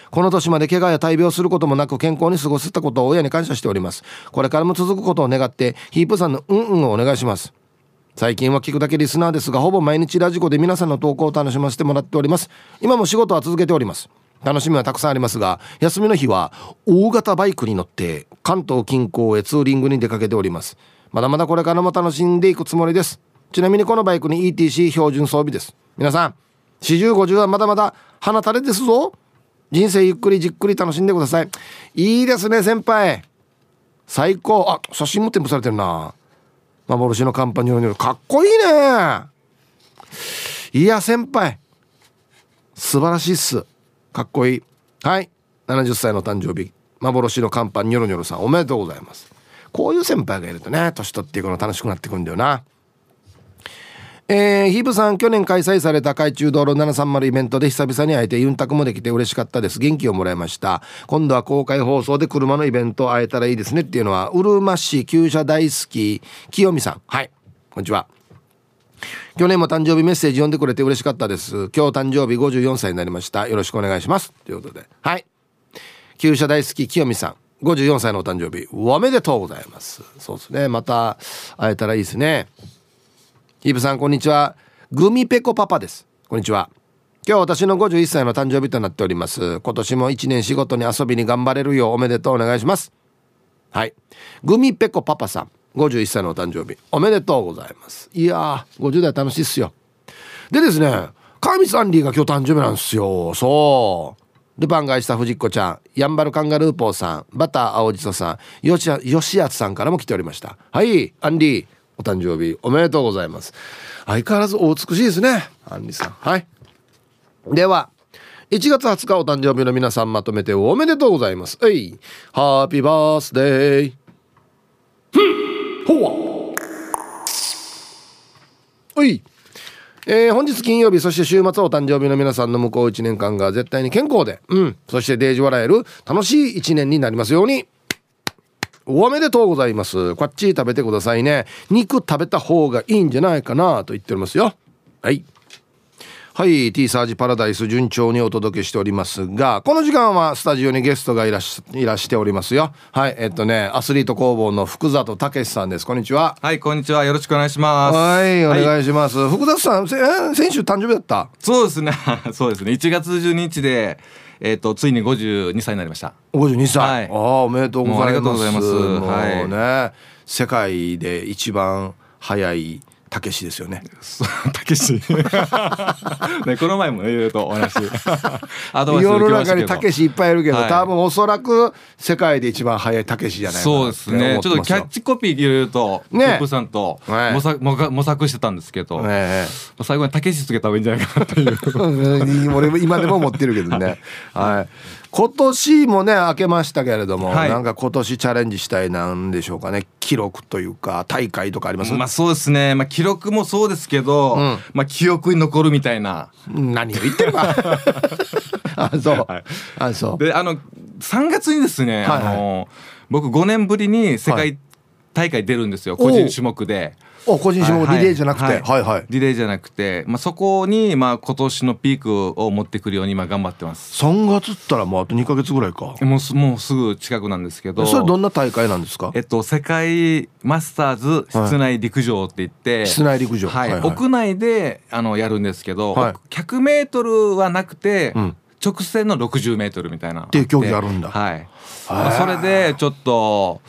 [SPEAKER 1] この年まで怪我や大病することもなく健康に過ごせたことを親に感謝しております。これからも続くことを願ってヒープさんのうんうんをお願いします。最近は聞くだけリスナーですがほぼ毎日ラジコで皆さんの投稿を楽しませてもらっております。今も仕事は続けております。楽しみはたくさんありますが休みの日は大型バイクに乗って関東近郊へツーリングに出かけております。まだまだこれからも楽しんでいくつもりです。ちなみにこのバイクに ETC 標準装備です。皆さん4050はまだまだ鼻垂れですぞ。人生ゆっくりじっくり楽しんでください。いいですね先輩。最高。あ写真も添付されてるな。幻のカンパニョロニョロかっこいいね。いや先輩。素晴らしいっす。かっこいい。はい。70歳の誕生日。幻のカンパニョロニョロさんおめでとうございます。こういう先輩がいるとね年取っていくの楽しくなってくんだよな。えー、ヒープさん去年開催された海中道路730イベントで久々に会えてユンタクもできて嬉しかったです。元気をもらいました。今度は公開放送で車のイベント会えたらいいですねっていうのはうるま市旧車大好き清美さん。はいこんにちは。去年も誕生日メッセージ読んでくれて嬉しかったです。今日誕生日54歳になりました。よろしくお願いします。ということで。はい。旧車大好き清美さん。54歳のお誕生日おめでとうございます。そうですね。また会えたらいいですね。イブさんこんにちは。グミペコパパです。こんにちは。今日私の51歳の誕生日となっております。今年も1年仕事に遊びに頑張れるようおめでとうお願いします。はい。グミペコパパさん51歳のお誕生日おめでとうございます。いやー50代楽しいっすよ。でですね川光アンディが今日誕生日なんですよ。そう。ルパンがした藤子ちゃんやんばるカンガルーポーさんバター青じそさんよしよしやつさんからも来ておりました。はいアンディお誕生日おめでとうございます。相変わらずお美しいですねアンリーさん。はい。では1月20日お誕生日の皆さんまとめておめでとうございます。はいハッピーバースデー。ほわ。はい。えー、本日金曜日そして週末お誕生日の皆さんの向こう1年間が絶対に健康でうん。そしてデージ笑える楽しい1年になりますように。おめでとうございます。こっち食べてくださいね。肉食べた方がいいんじゃないかなと言っておりますよ。はい。はい T サージパラダイス順調にお届けしておりますがこの時間はスタジオにゲストがいらしいらしておりますよ。はいえっとねアスリート工房の福里武さんです。こんにちは。
[SPEAKER 3] はいこんにちは。よろしくお願いします。
[SPEAKER 1] はいお願いします、はい、福里さん先週誕生日だった？
[SPEAKER 3] そうですね。そうですね。1月12日でえっ、ー、とついに52歳になりました。
[SPEAKER 1] 52歳、はい、ああおめでとうございます。ありがとうございます。はい。ね世界で一番早いたけしですよね。
[SPEAKER 3] たけし。ね、この前もいろいろとお話。
[SPEAKER 1] 世の中にたけしいっぱいいるけど、はい、多分おそらく世界で一番早いたけしじゃない
[SPEAKER 3] そうですね。ちょっとキャッチコピーいろいろと、ね、ップさんと模索,、模索してたんですけど、ね、最後にたけしつけた方がいいんじゃないかなっていう。
[SPEAKER 1] 俺も今でも思ってるけどね。はい今年もね明けましたけれども、はい、なんか今年チャレンジしたいなんでしょうかね。記録というか大会とかあります？
[SPEAKER 3] まあそうですね、まあ、記録もそうですけど、うん、まあ記憶に残るみたいな。
[SPEAKER 1] 何を言ってるか あそう、はい、あそう。
[SPEAKER 3] であの3月にですね、はいはい、あの僕5年ぶりに世界大会出るんですよ、個人種目で。
[SPEAKER 1] あ個人種目リレーじゃなくて、はい、はいはい。
[SPEAKER 3] リレーじゃなくて、まあ、そこに、まあ、今年のピークを持ってくるように今頑張ってます。
[SPEAKER 1] 3月ったらもうあと2か月ぐらいか。
[SPEAKER 3] もうすもうすぐ近くなんですけど。
[SPEAKER 1] それどんな大会なんですか？
[SPEAKER 3] えっと世界マスターズ室内陸上って言って、はい、
[SPEAKER 1] 室内陸上、
[SPEAKER 3] はい、はいはい、屋内であのやるんですけど、はい、100メートルはなくて、うん。直線の60メートルみたいな
[SPEAKER 1] って。いう競技あるんだ。
[SPEAKER 3] はい。まあ、それでちょっと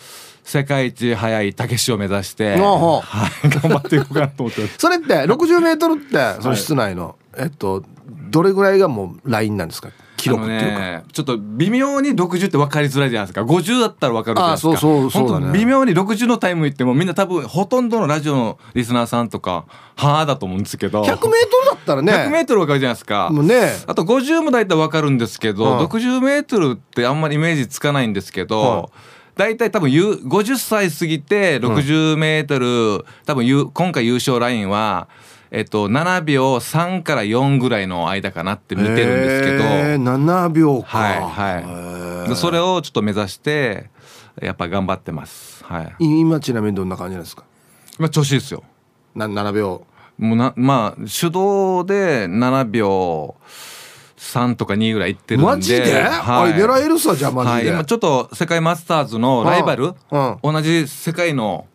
[SPEAKER 3] 世界一速いたけしを目指して、はい、頑張っていこうかなと思って
[SPEAKER 1] それって60メートルってその室内の、はい、えっとどれぐらいがもうラインなんですか？記録っていうか、ね、
[SPEAKER 3] ちょっと微妙に60って分かりづらいじゃないですか。50だったら分かるじゃないですか。あそうそうそう、ね、微妙に60のタイム言ってもみんな多分ほとんどのラジオのリスナーさんとかはあだと思うんですけど。100m
[SPEAKER 1] だったらね。
[SPEAKER 3] 100m 分かるじゃないですか。もうね。あと50も大体分かるんですけど、うん、60m ってあんまりイメージつかないんですけど、はい大体多分50歳過ぎて60メートル、うん、多分今回優勝ラインは、えっと、7秒3から4ぐらいの間かなって見てるんですけど、え
[SPEAKER 1] ー、7秒
[SPEAKER 3] か。はいはい。それをちょっと目指してやっぱ頑張ってます、はい、
[SPEAKER 1] 今ちなみにどんな感じですか？
[SPEAKER 3] 今調子いいですよ。
[SPEAKER 1] な7秒。
[SPEAKER 3] もうなまあ手動で7秒3とか2ぐらいいってるんで。
[SPEAKER 1] マジで、はい、狙えるさじゃあマジで、
[SPEAKER 3] はい、今ちょっと世界マスターズのライバル、うん。うん、同じ世界の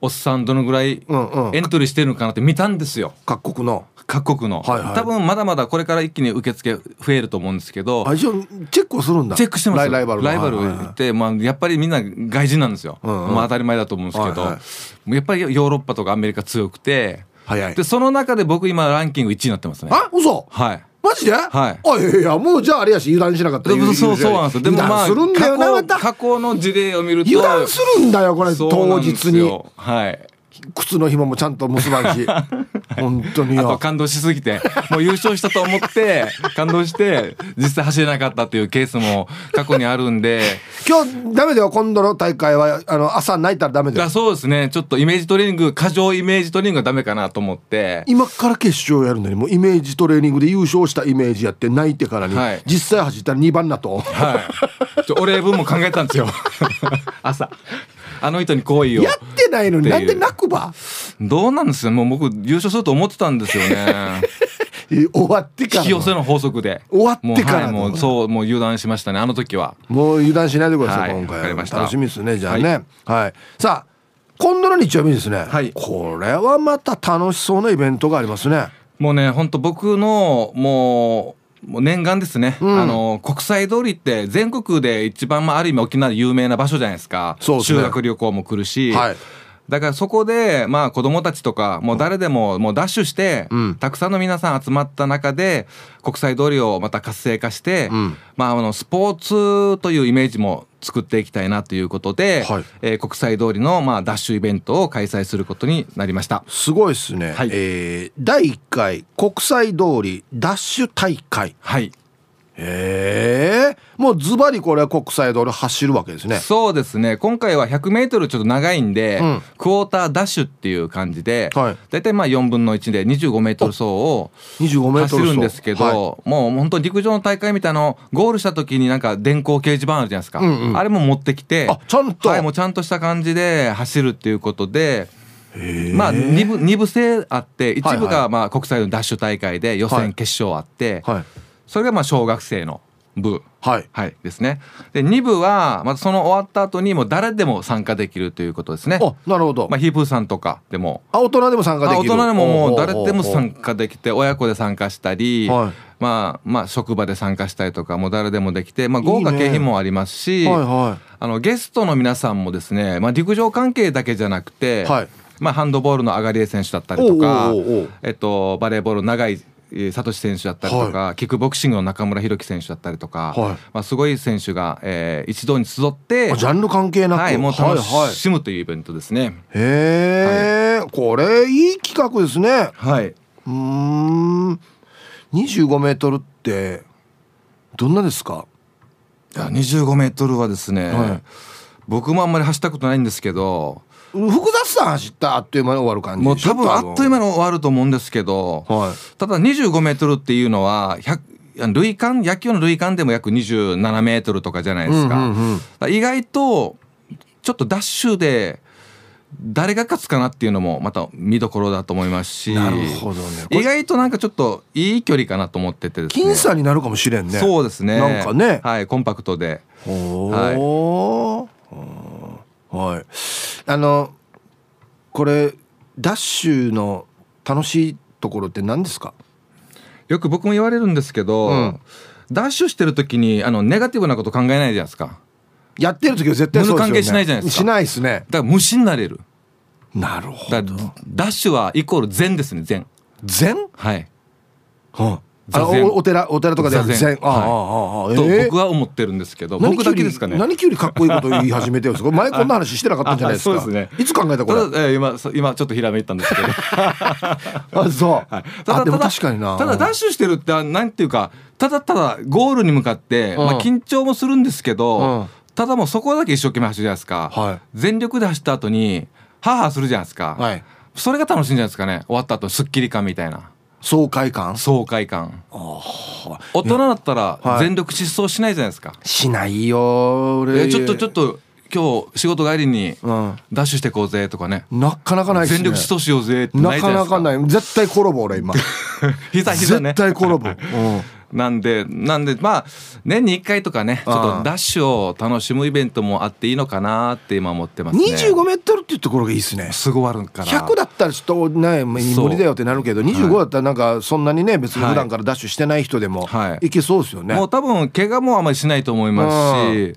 [SPEAKER 3] おっさんどのぐらいエントリーしてるのかなって見たんですよ、
[SPEAKER 1] 各国の。
[SPEAKER 3] 各国の、はいはい、多分まだまだこれから一気に受付増えると思うんですけど。
[SPEAKER 1] 一応チェックをするんだ。
[SPEAKER 3] チェックしてますライバルライバルって、まあ、やっぱりみんな外人なんですよ、うんうん、まあ、当たり前だと思うんですけど、はいはい、やっぱりヨーロッパとかアメリカ強くて。でその中で僕今ランキング1位になってますね。
[SPEAKER 1] あ嘘！
[SPEAKER 3] はい
[SPEAKER 1] マジで？はい。
[SPEAKER 3] あ
[SPEAKER 1] いやいやもうじゃああれやし油断しなかった
[SPEAKER 3] そうそうそうなんですよ。でもまあ
[SPEAKER 1] するんだよな
[SPEAKER 3] 過去の事例を見ると
[SPEAKER 1] 油断するんだよこれ当日に。
[SPEAKER 3] はい
[SPEAKER 1] 靴の紐もちゃんと結ばんし。本当によ。
[SPEAKER 3] 感動しすぎてもう優勝したと思って感動して実際走れなかったっていうケースも過去にあるんで。
[SPEAKER 1] 今日ダメだよ今度の大会は。あの朝泣いたらダメだよ。
[SPEAKER 3] そうですね。ちょっとイメージトレーニング過剰イメージトレーニングがダメかなと思って。
[SPEAKER 1] 今から決勝やるのにもうイメージトレーニングで優勝したイメージやって泣いてからに、はい、実際走ったら2番なと。
[SPEAKER 3] はい。お礼文も考えたんですよ。朝あの人に好意を。
[SPEAKER 1] やってないのになんで泣くば？
[SPEAKER 3] どうなんですよ。もう僕優勝すると思ってたんですよね。
[SPEAKER 1] 終わってから。
[SPEAKER 3] 引き寄せの法則で。
[SPEAKER 1] 終わってから、
[SPEAKER 3] はい、もうそうもう油断しましたね。あの時は。
[SPEAKER 1] もう油断しないでください、
[SPEAKER 3] はい、
[SPEAKER 1] 今回
[SPEAKER 3] 楽
[SPEAKER 1] しみですねじゃあね、はい、はい、さあ今度の日曜日ですね、
[SPEAKER 3] はい、
[SPEAKER 1] これはまた楽しそうなイベントがありますね。
[SPEAKER 3] もうね本当僕のもうもう念願ですね、うん、あの国際通りって全国で一番、まあ、ある意味沖縄で有名な場所じゃないですか。
[SPEAKER 1] そう、ね、
[SPEAKER 3] 修学旅行も来るし、はい、だからそこでまあ子供たちとかもう誰でももうダッシュして、うん、たくさんの皆さん集まった中で国際通りをまた活性化して、うん、まああのスポーツというイメージも作っていきたいなということで、はい、えー、国際通りのまあダッシュイベントを開催することになりました。
[SPEAKER 1] すごいですね、はい、えー、第1回国際通りダッシュ大会。
[SPEAKER 3] はい
[SPEAKER 1] へえもうズバリこれは国際通り走るわけですね。
[SPEAKER 3] そうですね。今回は 100m ちょっと長いんで、うん、クォーターダッシュっていう感じで、はい、大体まあ4分の1で 25m 走を走。るんですけど、はい、もう本当に陸上の大会みたいなのゴールした時になんか電光掲示板あるじゃないですか、うんうん、あれも持ってきて
[SPEAKER 1] あちゃんと、
[SPEAKER 3] はい、もうちゃんとした感じで走るっていうことでまあ2部 ,2 部制あって一部がまあ国際のダッシュ大会で予選決勝あって、はいはいそれがまあ小学生の部、
[SPEAKER 1] はい、
[SPEAKER 3] はい、ですね。で2部はまたその終わった後にもう誰でも参加できるということですね。
[SPEAKER 1] なるほど。
[SPEAKER 3] まあヒープーさんとかでも。
[SPEAKER 1] あ大人でも参加できる。
[SPEAKER 3] 大人でももう誰でも参加できて親子で参加したり。はいまあまあ職場で参加したりとかも誰でもできて、まあ、豪華景品もありますし、ねはいはい、あのゲストの皆さんもですね、まあ、陸上関係だけじゃなくて、はい、まあ、ハンドボールの上がり選手だったりとかえっと、バレーボール長いサトシ選手だったりとか、はい、キックボクシングの中村弘樹選手だったりとか、はい、まあ、すごい選手が、えー、一堂に集って
[SPEAKER 1] ジャンル関係なく、
[SPEAKER 3] はい、もう楽しむというイベントですね。はいはい、
[SPEAKER 1] へえ、これいい企画ですね。
[SPEAKER 3] はい。
[SPEAKER 1] うん。25メートルってどんなですか？
[SPEAKER 3] いや25メートルはですね、はい、僕もあんまり走ったことないんですけど
[SPEAKER 1] 複雑さ走ったあっという間に終わる感じ。
[SPEAKER 3] もう多分あっという間に終わると思うんですけど、はい、ただ25メートルっていうのは塁間野球の塁間でも約27メートルとかじゃないですか。うんうんうん、意外とちょっとダッシュで誰が勝つかなっていうのもまた見どころだと思いますし
[SPEAKER 1] なるほど、ね、
[SPEAKER 3] 意外となんかちょっといい距離かなと思っててです
[SPEAKER 1] ね。僅差になるかもしれんね。
[SPEAKER 3] そうですね。
[SPEAKER 1] なんかね。
[SPEAKER 3] はいコンパクトで。
[SPEAKER 1] はい、はい、あのこれダッシュの楽しいところって何ですか？
[SPEAKER 3] よく僕も言われるんですけど、うん、ダッシュしてる時にあのネガティブなこと考えないじゃないですか。
[SPEAKER 1] やってる時は絶対
[SPEAKER 3] そうですよ、ね、関係しないじゃないですか。
[SPEAKER 1] しないですね。
[SPEAKER 3] だから無心になれる。
[SPEAKER 1] なるほど。
[SPEAKER 3] ダッシュはイコール善ですね善。
[SPEAKER 1] 善？
[SPEAKER 3] はい、
[SPEAKER 1] はあ、あおお寺お寺とかで
[SPEAKER 3] 禅。ああああ、と僕は思ってるんですけど僕だけですかね。
[SPEAKER 1] 何急にかっこいいこと言い始めてるんですか？前こんな話してなかったんじゃないですか？
[SPEAKER 3] そうですね。
[SPEAKER 1] いつ考えたこれ？
[SPEAKER 3] え今今ちょっとひらめいたんですけど。
[SPEAKER 1] あそう、はい、ただでも確かにな。
[SPEAKER 3] ただダッシュしてるってなんていうかただただゴールに向かって、まあ、緊張もするんですけど、ただもうそこだけ一生懸命走るじゃないですか、はい、全力で走った後にハーハーするじゃないですか、はい、それが楽しいんじゃないですかね。終わった後すっきり感みたいな
[SPEAKER 1] 爽快感？
[SPEAKER 3] 爽快感。大人だったら全力疾走しないじゃないですか、
[SPEAKER 1] はい、しないよ
[SPEAKER 3] 俺。ちょっとちょっと今日仕事帰りにダッシュしてこうぜとかね、
[SPEAKER 1] なかなかない、
[SPEAKER 3] ね、全力疾走しようぜって
[SPEAKER 1] なか。なかない。絶対転ぶ俺今。
[SPEAKER 3] 膝膝
[SPEAKER 1] ね。絶対転ぶ、うん、
[SPEAKER 3] なんでなんでまあ年に1回とかねちょっとダッシュを楽しむイベントもあっていいのかなって今思ってますね。
[SPEAKER 1] 25メートルっていうところがいいですね。
[SPEAKER 3] すごいあるから
[SPEAKER 1] 100だったらちょっとね無理だよってなるけど25だったらなんかそんなにね別に普段からダッシュしてない人でもい。けそうですよね、
[SPEAKER 3] もう多分怪我もあまりしないと思いますし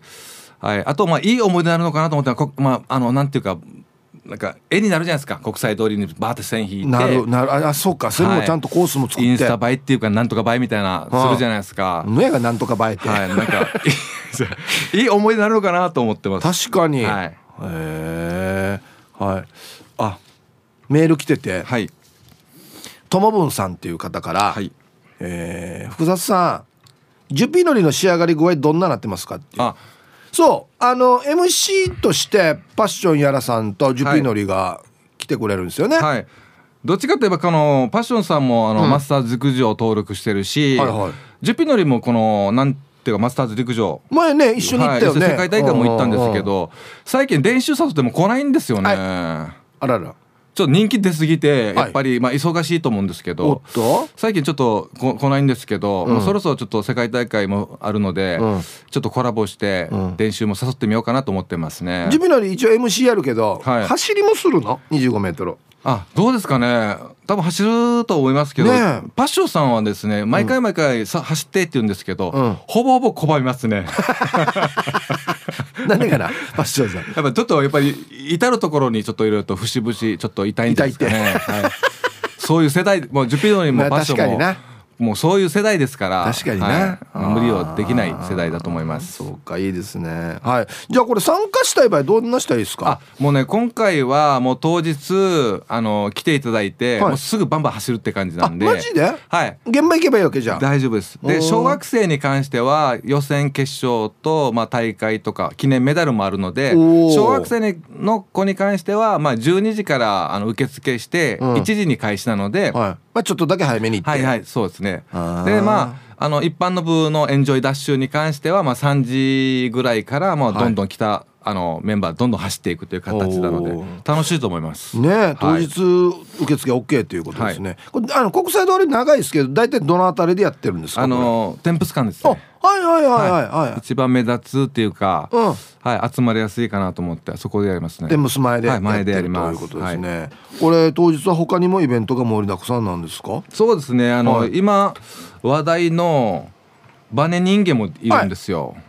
[SPEAKER 3] はい、あとまあいい思い出になるのかなと思ったらまああのなんていうかなんか絵になるじゃないですか。国際通りにバーって線引いて。
[SPEAKER 1] なるなる。あそうか。それもちゃんとコースも作って、はい、
[SPEAKER 3] インスタ映えっていうかなんとか映えみたいなするじゃないですか。
[SPEAKER 1] 目がなんとか映えて。
[SPEAKER 3] はい。なんかいい思い出になるのかなと思ってます。
[SPEAKER 1] 確かに、はい、へえ。はい。あメール来てて。はい。ともぶんさんっていう方から、はい。えー、福里さんジュピノリの仕上がり具合どんななってますかってあそうあの MC としてパッションやらさんとジュピノリが来てくれるんですよね。
[SPEAKER 3] はい、どっちかといえばこのパッションさんもあの、うん、マスターズ陸上登録してるし、はいはい、ジュピノリもこのなんていうかマスターズ陸上。
[SPEAKER 1] 前ね一緒に行ったよね、
[SPEAKER 3] はい、世界大会も行ったんですけど最近練習誘っても来ないんですよね。あ
[SPEAKER 1] らら
[SPEAKER 3] ちょっと人気出すぎてやっぱりまあ忙しいと思うんですけど、最近ちょっとこ来ないんですけど、もうそろそろちょっと世界大会もあるので、ちょっとコラボして練習も誘ってみようかなと思ってます。ね。
[SPEAKER 1] 自分なり一応 MC やるけど、走りもするの？25メートル。
[SPEAKER 3] あどうですかね？多分走ると思いますけど、ね、パッションさんはですね毎回毎回さ、走ってって言うんですけど、うん、ほぼほぼ拒みますね。
[SPEAKER 1] なんでかなパッションさん。
[SPEAKER 3] やっぱちょっとやっぱり至る所にちょっといろいろと節々ちょっと痛いんですかね。はい、そういう世代もうジュピドにもパッションも。もうそういう世代ですから
[SPEAKER 1] 確かにね、
[SPEAKER 3] はい、無理をできない世代だと思います。
[SPEAKER 1] そうかいいですね。はい。じゃあこれ参加したい場合どんなしたらいいですか？
[SPEAKER 3] もうね今回はもう当日あの来ていただいて、はい、もうすぐバンバン走るって感じなんで。
[SPEAKER 1] マジで？はい。現場行けばいいわけじゃ
[SPEAKER 3] 大丈夫です。で小学生に関しては予選決勝と、まあ、大会とか記念メダルもあるので小学生の子に関しては、まあ、12時からあの受付して、うん、1時に開始なので、
[SPEAKER 1] はい。まあ、ちょっとだけ早めに行って。
[SPEAKER 3] はいはいそうですねでまああの一般の部のエンジョイダッシュに関しては、まあ、3時ぐらいからもうどんどん来た、はい、あのメンバーどんどん走っていくという形なので楽しいと思います。
[SPEAKER 1] ね当日受付 OK ということで。すね、はい、これあの国際通り長いですけど大体どのあたりでやってるんですか
[SPEAKER 3] あの天物館ですね。
[SPEAKER 1] はいはいはいはい、はい、
[SPEAKER 3] 一番目立つっていうか、うん、はい。集まりやすいかなと思ってそこでやりますね。
[SPEAKER 1] 天物前で
[SPEAKER 3] はい、前でやりま
[SPEAKER 1] す。ということですね、はい、これ当日は他にもイベントが盛りだくさんなんですか？
[SPEAKER 3] そうですね。あの、はい、今話題のバネ人間もいるんですよ、え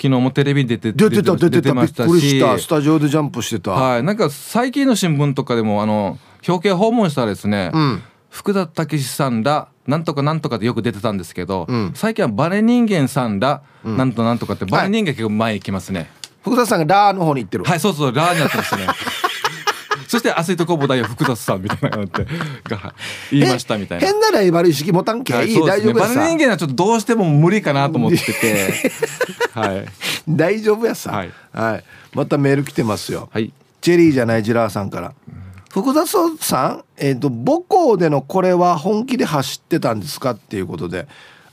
[SPEAKER 3] 昨日もテレビに出て
[SPEAKER 1] 出てた出てた。びっくりした。スタジオでジャンプしてた。
[SPEAKER 3] はい。なんか最近の新聞とかでもあの表敬訪問したらですね、うん、福田武さんらなんとかなんとかってよく出てたんですけど、うん、最近はバネ人間さんら、うん、なんとなんとかってバネ人間結構前行きますね、はい、
[SPEAKER 1] 福田さんがラーの方に行ってる
[SPEAKER 3] はいそうそうラーになってましたね そして「アスリート工房大福田さん」みたいなって が言いましたみたいな。
[SPEAKER 1] 変なライバル意識持たんけ、はい、いい、大丈夫
[SPEAKER 3] やさバネ人間はちょっとどうしても無理かなと思ってて。はい。
[SPEAKER 1] 大丈夫やさ、はい、はい、またメール来てますよ、はい、チェリーじゃないジラーさんから、福田さん、えーと、母校でのこれは本気で走ってたんですか？っていうことで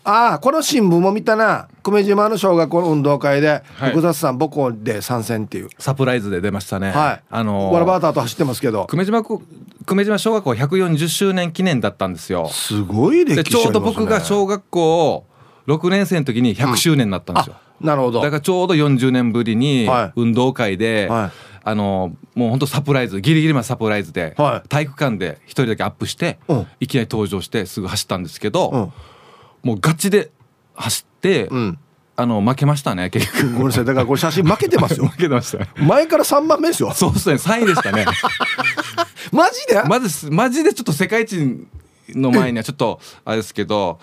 [SPEAKER 1] ああこの新聞も見たな。久米島の小学校の運動会で、はい、福田さん母校で参戦っていう。
[SPEAKER 3] サプライズで出ましたね。
[SPEAKER 1] はい。あのー、わらバーターと走ってますけど。
[SPEAKER 3] 久米島久米島小学校140周年記念だったんですよ。
[SPEAKER 1] すごい歴史、ね、
[SPEAKER 3] ちょうど僕が小学校6年生の時に100周年になったんですよ、
[SPEAKER 1] うん、なるほど。
[SPEAKER 3] だからちょうど40年ぶりに運動会で、はい、あのもう本当サプライズギリギリまでサプライズで、はい、体育館で一人だけアップして、うん、いきなり登場してすぐ走ったんですけど、うん、もうガチで走って、うん、あの負けましたね結局。
[SPEAKER 1] ごめんなさい。だからこれ写真負けてますよ。
[SPEAKER 3] 負けてました
[SPEAKER 1] 前から3番目ですよ。
[SPEAKER 3] そうですね。3位でしたね。
[SPEAKER 1] マジで？
[SPEAKER 3] まずマジでちょっと世界一の前にはちょっとあれですけど、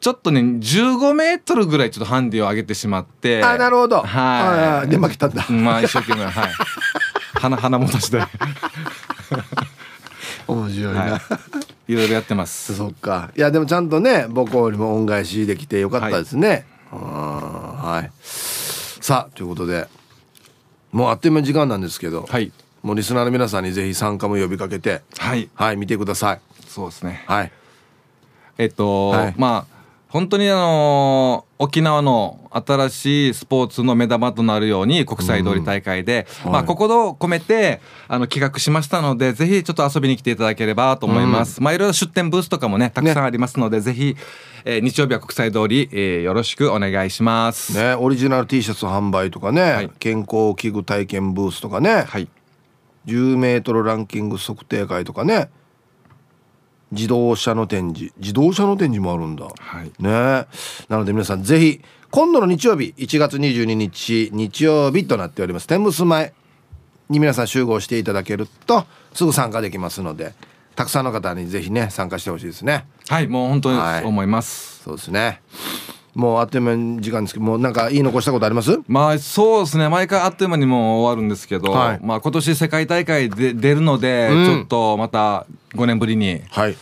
[SPEAKER 3] ちょっとね15メートルぐらいちょっとハンディを上げてしまって。
[SPEAKER 1] あなるほど。はい。で負けたんだ。
[SPEAKER 3] まあ一生懸命。はい。鼻鼻もたして。
[SPEAKER 1] 面白いな、はい
[SPEAKER 3] いろいろやってます。
[SPEAKER 1] そっか。いやでもちゃんとね母校にも恩返しできてよかったですね。はい、さあということでもうあっという間に時間なんですけど、はい、もうリスナーの皆さんにぜひ参加も呼びかけてはい、はい、見てください。
[SPEAKER 3] そうですね。
[SPEAKER 1] はい。
[SPEAKER 3] えっと、はい、まあ本当にあの沖縄の新しいスポーツの目玉となるように国際通り大会で、うん、まあ、心を込めてあの企画しましたのでぜひちょっと遊びに来ていただければと思います、うん、まあいろいろ出店ブースとかもねたくさんありますので、ね、ぜひ、えー、日曜日は国際通り、えー、よろしくお願いします。
[SPEAKER 1] ねオリジナル T シャツ販売とかね、はい、健康器具体験ブースとかね、はい、10メートルランキング測定会とかね自動車の展示。自動車の展示もあるんだ、はい、ね。なので皆さんぜひ今度の日曜日1月22日日曜日となっております。天むす前に皆さん集合していただけるとすぐ参加できますのでたくさんの方にぜひね参加してほしいですね。
[SPEAKER 3] はいもう本当に思います、
[SPEAKER 1] はい、そうですねもうあっという間に時間ですけどもうなんか言い残したことあります？
[SPEAKER 3] まあそうですね。毎回あっという間にもう終わるんですけど、はい、まあ今年世界大会で出るので、うん、ちょっとまた5年ぶりに、はい、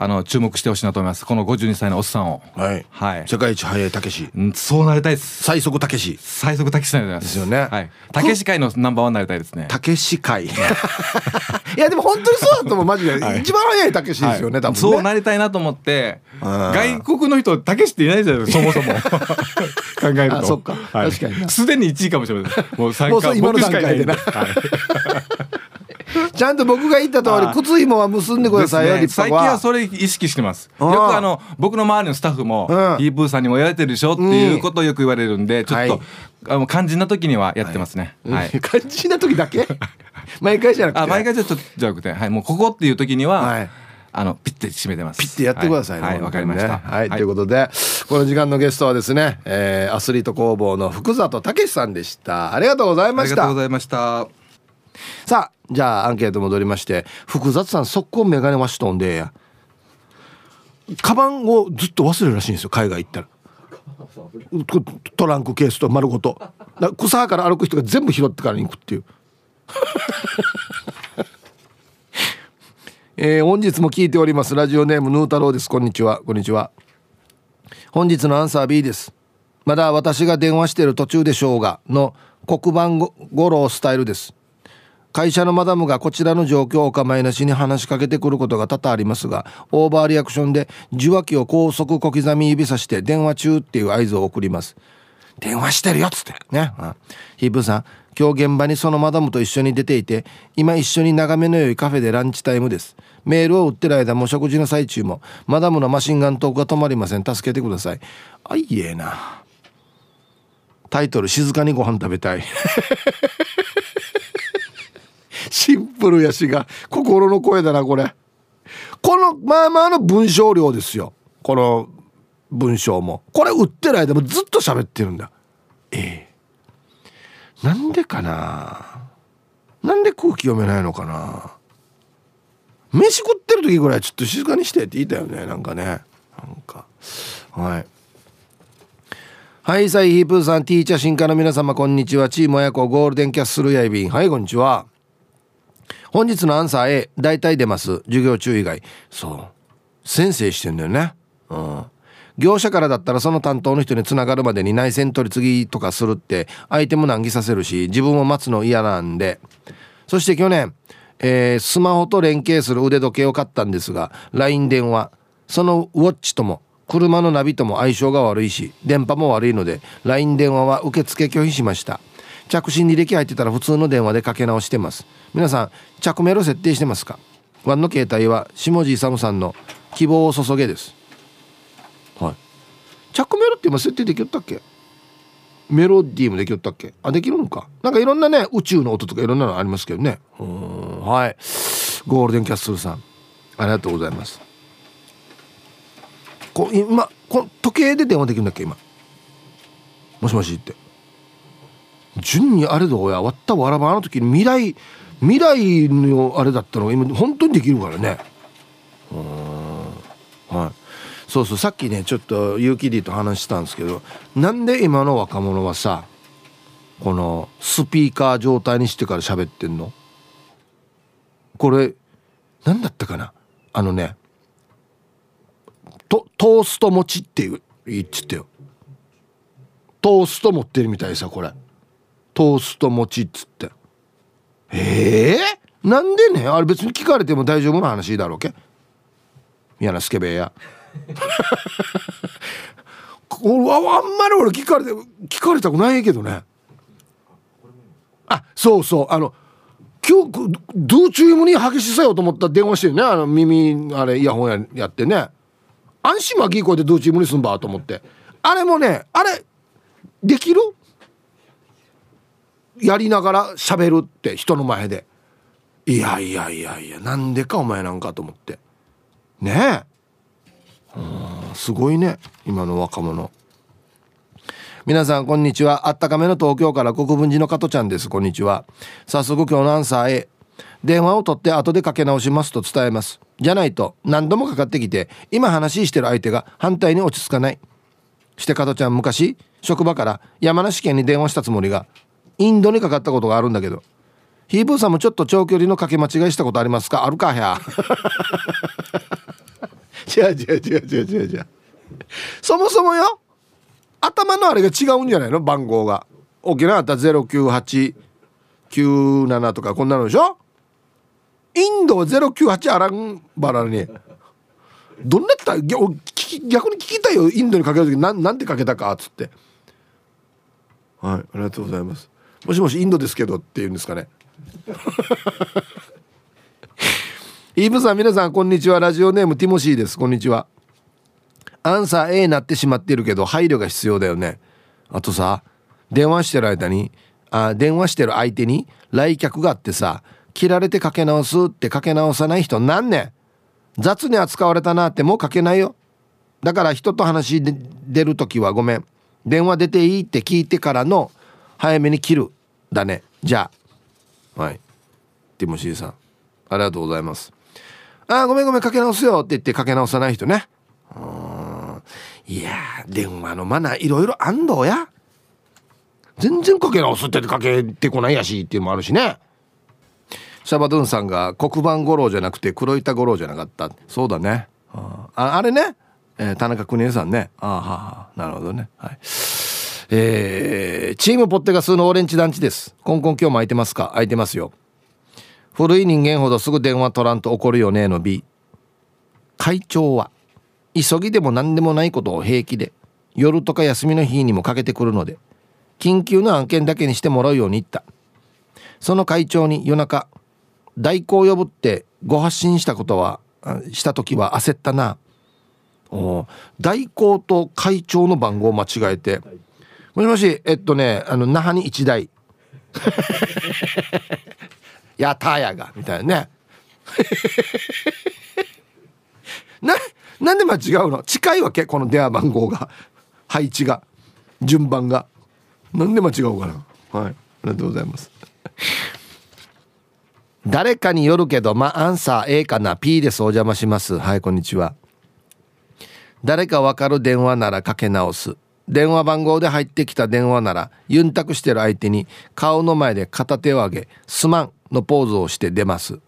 [SPEAKER 3] あの注目してほしいなと思います。この52歳のおっさんを。
[SPEAKER 1] はい、はい、世界一速いたけし。
[SPEAKER 3] そうなりたいです。
[SPEAKER 1] 最速たけし。
[SPEAKER 3] 最速たけしなりたい
[SPEAKER 1] です。よね。
[SPEAKER 3] はい。たけし界のナンバーワンになりたいですね。
[SPEAKER 1] たけし界。いやでも本当にそうだと思う。マジで、はい、一番速いたけしですよね、はい、多分ね。
[SPEAKER 3] そうなりたいなと思って外国の人たけしっていないじゃないですかそもそも。考えると。
[SPEAKER 1] そっか、はい、確かに
[SPEAKER 3] すでに1位かもしれないもう3回
[SPEAKER 1] 今の段階でな、はい ちゃんと僕が言った通り靴紐は結んでくださいよ、
[SPEAKER 3] ね、最近はそれ意識してます。よくあの僕の周りのスタッフも、うん、ヒープーさんにも言われてるでしょっていうことをよく言われるんで、ちょっと、はい、あの肝心な時にはやってますね、
[SPEAKER 1] はい、肝心な時だけ？毎回じゃなくて。あ
[SPEAKER 3] 毎回じゃじゃなくて、はい、もうここっていう時には、はい。あのピッて締めてます。
[SPEAKER 1] ピッてやってください
[SPEAKER 3] ね。はい、わ、はい、かりました。
[SPEAKER 1] はい、ということで、この時間のゲストはですね、えー、アスリート工房の福里武さんでした。ありがとうございました。あり
[SPEAKER 3] がとうございました。
[SPEAKER 1] さあ、じゃあアンケート戻りまして複雑さん速攻メガネワシとんでや。カバンをずっと忘れるらしいんですよ海外行ったら。トランクケースと丸ごと。草から歩く人が全部拾ってから行くっていう。えー、本日も聞いております。ラジオネームヌー太郎です。こんにちは。こんにちは。本日のアンサー B です。まだ私が電話している途中でしょうがの黒板五郎スタイルです。会社のマダムがこちらの状況をお構いなしに話しかけてくることが多々ありますがオーバーリアクションで受話器を高速小刻み指さして電話中っていう合図を送ります。電話してるよっつってね、うん、ヒープさん今日現場にそのマダムと一緒に出ていて今一緒に眺めの良いカフェでランチタイムです。メールを打ってる間も食事の最中もマダムのマシンガントークが止まりません。助けてください。あいえな。タイトル静かにご飯食べたい。シンプルやしが心の声だなこれ。このまあまあの文章量ですよ。この文章も。これ売ってる間もずっと喋ってるんだ。ええ。なんでかな？なんで空気読めないのかな？飯食ってる時ぐらいちょっと静かにしてって言ったよねなんかね。なんか。はい。はいサイヒープーさんティーチャー進化の皆様こんにちは。チーム親子ゴールデンキャッスルやいびん。はいこんにちは。本日のアンサー A 大体出ます。授業中以外。そう。先生してんだよね。うん。業者からだったらその担当の人につながるまでに内線取り次ぎとかするって相手も難儀させるし自分も待つの嫌なんで。そして去年、えー、スマホと連携する腕時計を買ったんですが LINE 電話そのウォッチとも車のナビとも相性が悪いし電波も悪いので LINE 電話は受付拒否しました。着信履歴入ってたら普通の電話でかけ直してます。皆さん着メロ設定してますか？ワンの携帯は下地勇さんの希望を注げです。はい。着メロって今設定できよったっけ？メロディーもできよったっけ？あできるのか？なんかいろんなね宇宙の音とかいろんなのありますけどね。うんはい。ゴールデンキャッスルさん。ありがとうございます。こ今こ時計で電話できるんだっけ？今。もしもしって順にあれどやわったわらばあの時未来未来のあれだったのが今本当にできるからね。うん。はい。そうそう。さっきねちょっとユーキディと話したんですけどなんで今の若者はさこのスピーカー状態にしてから喋ってんの？これ何だったかな？あのねトトースト持ちっていう言っちってよ。トースト持ってるみたいさこれ。トースト餅っつって。ええー、なんでね？あれ別に聞かれても大丈夫な話だろうけ？嫌なスケベや俺あんまり俺聞かれて聞かれたくないけどね。あそうそう。あの今日ドゥチームに激しさよと思った電話してるね。あの耳あれイヤホンややってね。安心巻き声でドゥチームにすんばと思って。あれもねあれできる？やりながら喋るって人の前で。いやいやいやいやなんでかお前なんかと思って。ねえ。すごいね今の若者。皆さんこんにちは。あったかめの東京から国分寺の加トちゃんです。こんにちは。早速今日のアンサー A 電話を取って後でかけ直しますと伝えます。じゃないと何度もかかってきて今話してる相手が反対に落ち着かない。して加トちゃん昔職場から山梨県に電話したつもりがインドにかかったことがあるんだけど。ヒープーさんもちょっと長距離のかけ間違いしたことありますか？あるかや。違う違う違う違う違う違う。そもそもよ。頭のあれが違うんじゃないの？番号が。沖縄だったら09897とかこんなのでしょ？インドは098あらんばらに。どんなやった逆に聞きたいよ。インドにかける時なんなんてかけたかっつって。はいありがとうございますもしもしインドですけどって言うんですかね。イーブさん皆さんこんにちは。ラジオネームティモシーです。こんにちは。アンサー A になってしまってるけど配慮が必要だよね。あとさ電話してる間にあ電話してる相手に来客があってさ切られてかけ直すってかけ直さない人なんね雑に扱われたなってもうかけないよ。だから人と話で出る時はごめん。電話出ていいって聞いてからの早めに切る。だね。じゃあ。はい。ティモシーさん。ありがとうございます。あごめんごめんかけ直すよ。って言ってかけ直さない人ね。うんいや電話のマナーいろいろあんどや。全然かけ直すってかけてこないやしっていうのもあるしね。シャバドゥンさんが黒板五郎じゃなくて黒板五郎じゃなかった。そうだね。ああれね、えー、田中邦衛さんね。あははなるほどね。はい。えー、チームポッテガスのオレンジ団地です。コンコン今日も空いてますか？空いてますよ。古い人間ほどすぐ電話取らんと怒るよねの B 会長は急ぎでも何でもないことを平気で夜とか休みの日にもかけてくるので緊急の案件だけにしてもらうように言った。その会長に夜中代行を呼ぶってご発信したことはした時は焦ったな。代行と会長の番号を間違えてもしもしえっとねあの那覇に1台。やたやがみたいなね。ななんで間違うの？近いわけ？この電話番号が。配置が。順番が。なんで間違うかな？はい。ありがとうございます。誰かによるけどまあアンサー A かな。P ですお邪魔します。はいこんにちは。誰かわかる電話ならかけ直す。電話番号で入ってきた電話ならユンタクしてる相手に顔の前で片手を上げ「すまん」のポーズをして出ます。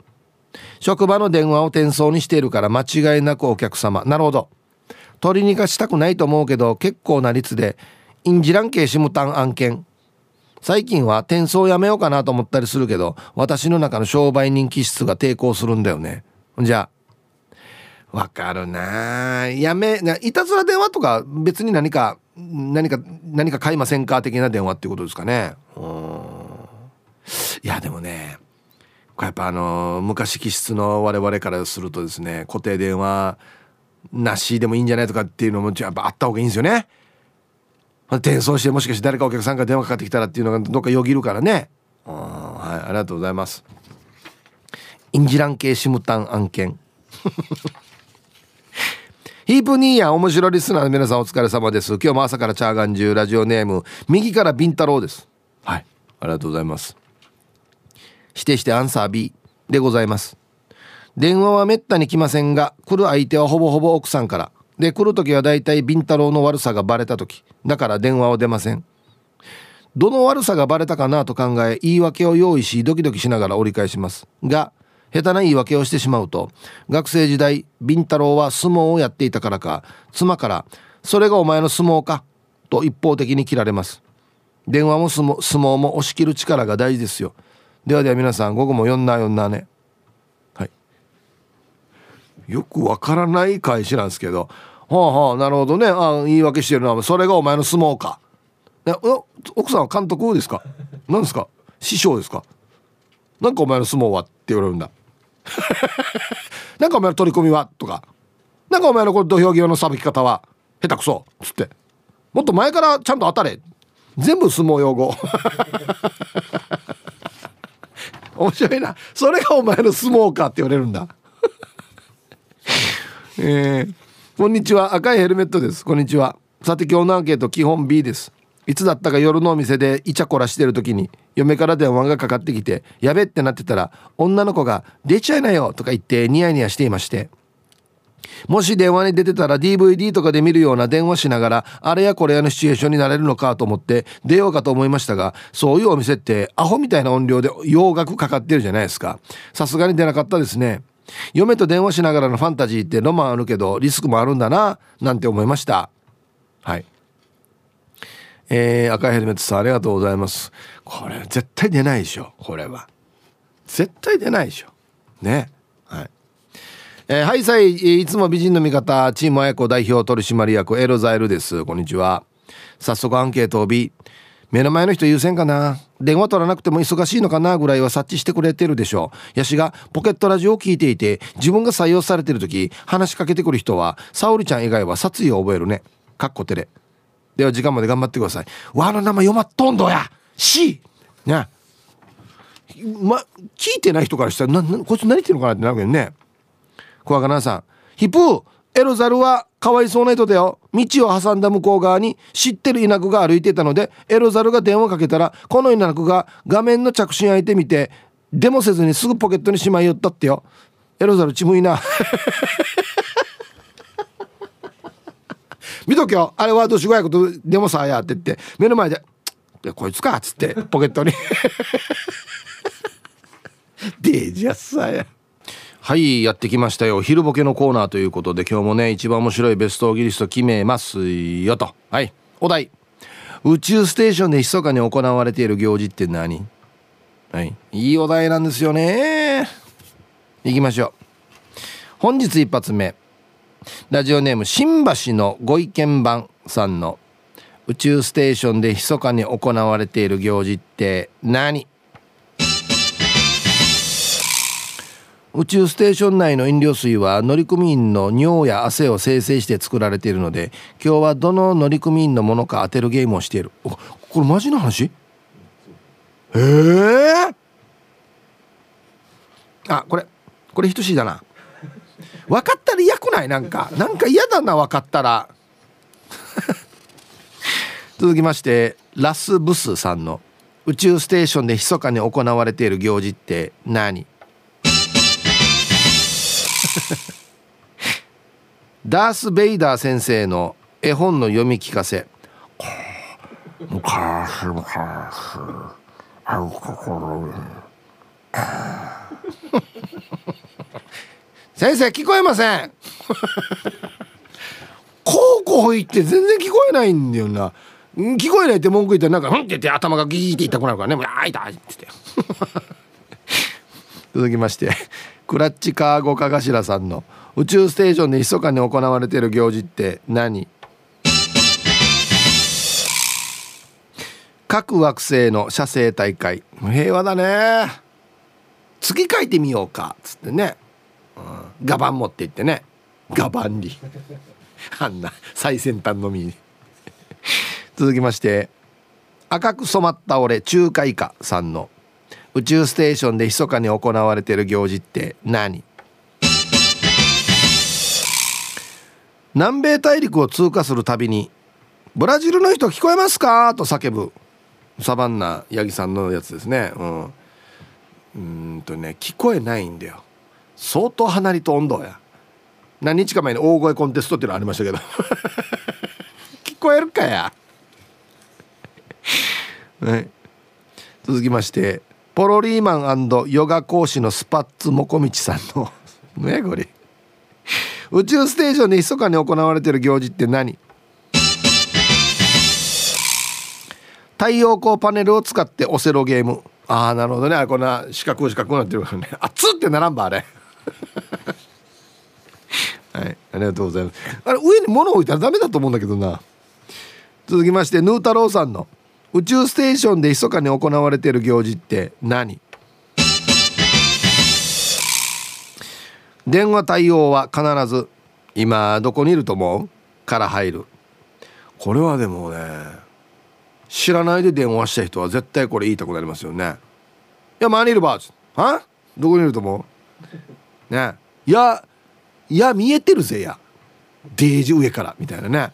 [SPEAKER 1] 職場の電話を転送にしているから間違いなくお客様。なるほど。取りにかしたくないと思うけど結構な率でインジラン系シムタン案件。最近は転送やめようかなと思ったりするけど私の中の商売人気質が抵抗するんだよね。じゃあわかるな。やめいたずら電話とか別に何か何か何か買いませんか？的な電話っていうことですかね。うん。いやでもねやっぱあの昔気質の我々からするとですね固定電話なしでもいいんじゃないとかっていうのもやっぱあった方がいいんですよね。転送してもしかして誰かお客さんから電話かかってきたらっていうのがどっかよぎるからね。はいありがとうございます。インジラン系シムタン案件。ヒープニーヤ面白リスナーの皆さんお疲れ様です。今日も朝からチャーガンジュラジオネーム右からビンタロウです。はい。ありがとうございます。指定してアンサー B でございます。電話はめったに来ませんが来る相手はほぼほぼ奥さんから。で来る時はだいたいビンタロウの悪さがバレた時。だから電話は出ません。どの悪さがバレたかなと考え言い訳を用意しドキドキしながら折り返します。が下手な言い訳をしてしまうと学生時代ビンタロウは相撲をやっていたからか妻から「それがお前の相撲か」と一方的に切られます。電話も相撲も押し切る力が大事ですよ。ではでは皆さん午後も4な4なね。はい。よくわからない返しなんですけど。はあはあなるほどね。あ言い訳してるのはそれがお前の相撲か。奥さんは監督ですか？何ですか？師匠ですか？なんかお前の相撲は？って言われるんだ。なんかお前の取り込みは？とか。なんかお前のこの土俵際のさばき方は？下手くそ。っつって。もっと前からちゃんと当たれ。全部相撲用語。面白いな。それがお前の相撲かって言われるんだ。えー、こんにちは。赤いヘルメットです。こんにちは。さて今日のアンケート基本 B です。いつだったか夜のお店でイチャコラしてる時に嫁から電話がかかってきてやべってなってたら女の子が「出ちゃいなよ」とか言ってニヤニヤしていまして。もし電話に出てたら DVD とかで見るような電話しながらあれやこれやのシチュエーションになれるのかと思って出ようかと思いましたがそういうお店ってアホみたいな音量で洋楽かかってるじゃないですか。さすがに出なかったですね。嫁と電話しながらのファンタジーってロマンあるけどリスクもあるんだななんて思いました。はい。えー、赤いヘルメットさんありがとうございます。これ絶対出ないでしょこれは。絶対出ないでしょ。ね。はい。えー、はいさいいつも美人の味方チームあやこ代表取締役エロザイルです。こんにちは。早速アンケートを B 目の前の人優先かな。電話取らなくても忙しいのかなぐらいは察知してくれてるでしょう。ヤシがポケットラジオを聞いていて、自分が採用されてる時、話しかけてくる人は、沙織ちゃん以外は殺意を覚えるね。かっこてれ。では時間まで頑張ってください。わの名前読まっとんどや !C! ね。ま、聞いてない人からしたら、な、な、こいつ何言ってんのかなってなるけどね。小若菜さん。ヒプーエロザルはかわいそうな人だよ。道を挟んだ向こう側に知ってる稲子が歩いてたので、エロザルが電話かけたら、この稲子が画面の着信相手見て、でもせずにすぐポケットにしまいよったってよ。エロザルちむいな。見とけよ。あれはどしごやことでもさやってって、目の前で、でこいつかっつってポケットに。デージャさや。はいやってきましたよ。昼ボケのコーナーということで今日もね一番面白いベストギリスト決めますよと。はいお題。宇宙ステーションで密かに行われている行事って何？はいいいお題なんですよね。いきましょう。本日一発目。ラジオネーム新橋のご意見番さんの宇宙ステーションで密かに行われている行事って何？宇宙ステーション内の飲料水は乗組員の尿や汗を生成して作られているので今日はどの乗組員のものか当てるゲームをしている。これマジの話？へえあこれこれ等しいだな。分かったら嫌くない？なんか。なんか嫌だな分かったら。続きましてラスブスさんの宇宙ステーションで密かに行われている行事って何？ダース・ベイダー先生の絵本の読み聞かせ。昔昔ある心に先生聞こえません。こうこう言って全然聞こえないんだよな。聞こえないって文句言ったらなんか「ふん」って言って頭がギーって痛くなるからね「もうあいた」って言って。続きましてクラッチカーゴカガシラさんの宇宙ステーションで密かに行われている行事って何？各惑星の写生大会。平和だね。月書いてみようか。っつってね、ガバン持って行ってね。ガバンに。あんな最先端のみ続きまして赤く染まった俺中華以下さんの宇宙ステーションで密かに行われている行事って何？南米大陸を通過するたびに「ブラジルの人聞こえますか?」と叫ぶサバンナヤギさんのやつですね。うん。うんとね聞こえないんだよ。相当離れと温度や。何日か前に大声コンテストっていうのありましたけど。聞こえるかや。はい。続きましてポロリーマンヨガ講師のスパッツモコミチさんのねこれ。宇宙ステーションで密かに行われている行事って何？太陽光パネルを使ってオセロゲーム。ああなるほどね。こんな四角四角になってるからね。熱ってならんばあれ。はいありがとうございます。あれ上に物置いたらダメだと思うんだけどな。続きましてヌー太郎さんの宇宙ステーションで密かに行われている行事って何？電話対応は必ず「今どこにいると思う?」から入る。これはでもね知らないで電話した人は絶対これ言いたくなりますよね。いや周りにいるばはどこにいると思う？ね。いやいや見えてるぜや。デージ上からみたいなね。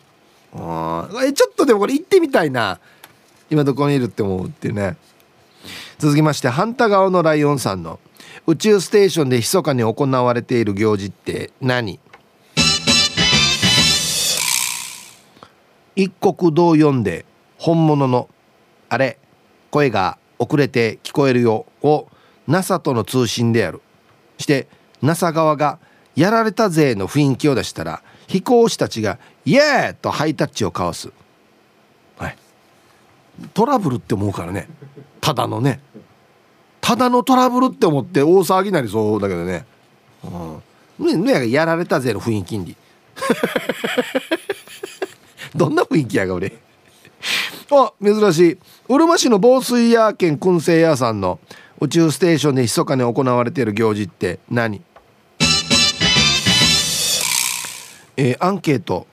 [SPEAKER 1] えちょっとでもこれ行ってみたいな。今どこにいるって思うっていうね。続きまして反対側のライオンさんの。宇宙ステーションで密かに行われている行事って何？一国同読んで本物のあれ声が遅れて聞こえるよを NASA との通信でやる。して NASA 側がやられたぜの雰囲気を出したら飛行士たちが「イエー!」とハイタッチを交わす、はい、トラブルって思うからね。ただのね。ただのトラブルって思って大騒ぎになりそうだけどね。うん。ねやられたぜの雰囲気に。どんな雰囲気やが俺。あ珍しい。うるま市の防水屋兼燻製屋さんの宇宙ステーションで密かに行われている行事って何？えー、アンケート。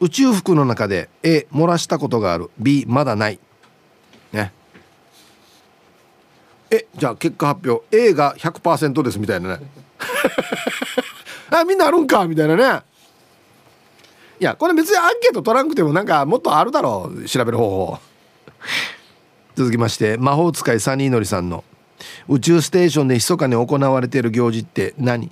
[SPEAKER 1] 宇宙服の中で A 漏らしたことがある。B まだない。ね。えじゃあ結果発表。A が100%ですみたいなね。あみんなあるんかみたいなね。いやこれ別にアンケート取らなくてもなんかもっとあるだろう。調べる方法。続きまして魔法使いサニーのりさんの。宇宙ステーションで密かに行われている行事って何？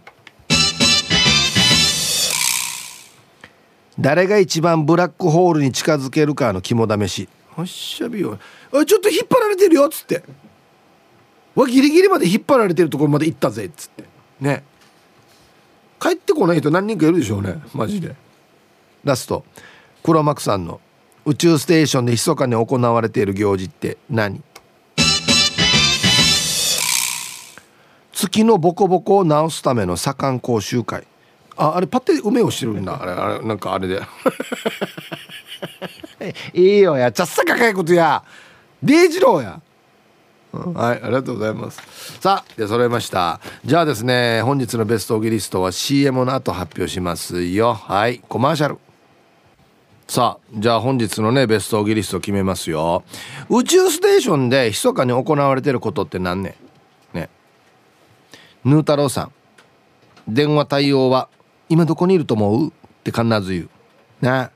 [SPEAKER 1] 誰が一番ブラックホールに近づけるかの肝試し。おっしゃびよ。おいちょっと引っ張られてるよっつって。わギリギリまで引っ張られてるところまで行ったぜっつって。ね。帰ってこない人何人かいるでしょうね。マジで。ラスト。黒幕さんの。宇宙ステーションで密かに行われている行事って何？月のボコボコを直すための左官講習会。ああれパッて梅をしてるんだ。あれあれなんかあれで。いいよや。ちゃっさかかいことや。デイジローや、うん、はいありがとうございます。さあで揃えました。じゃあですね本日のベストオギリストは CM の後発表しますよ。はいコマーシャル。さあじゃあ本日のねベストオギリスト決めますよ。宇宙ステーションで密かに行われてることって何ねねヌー太郎さん。電話対応は今どこにいると思う？って必ず言う。な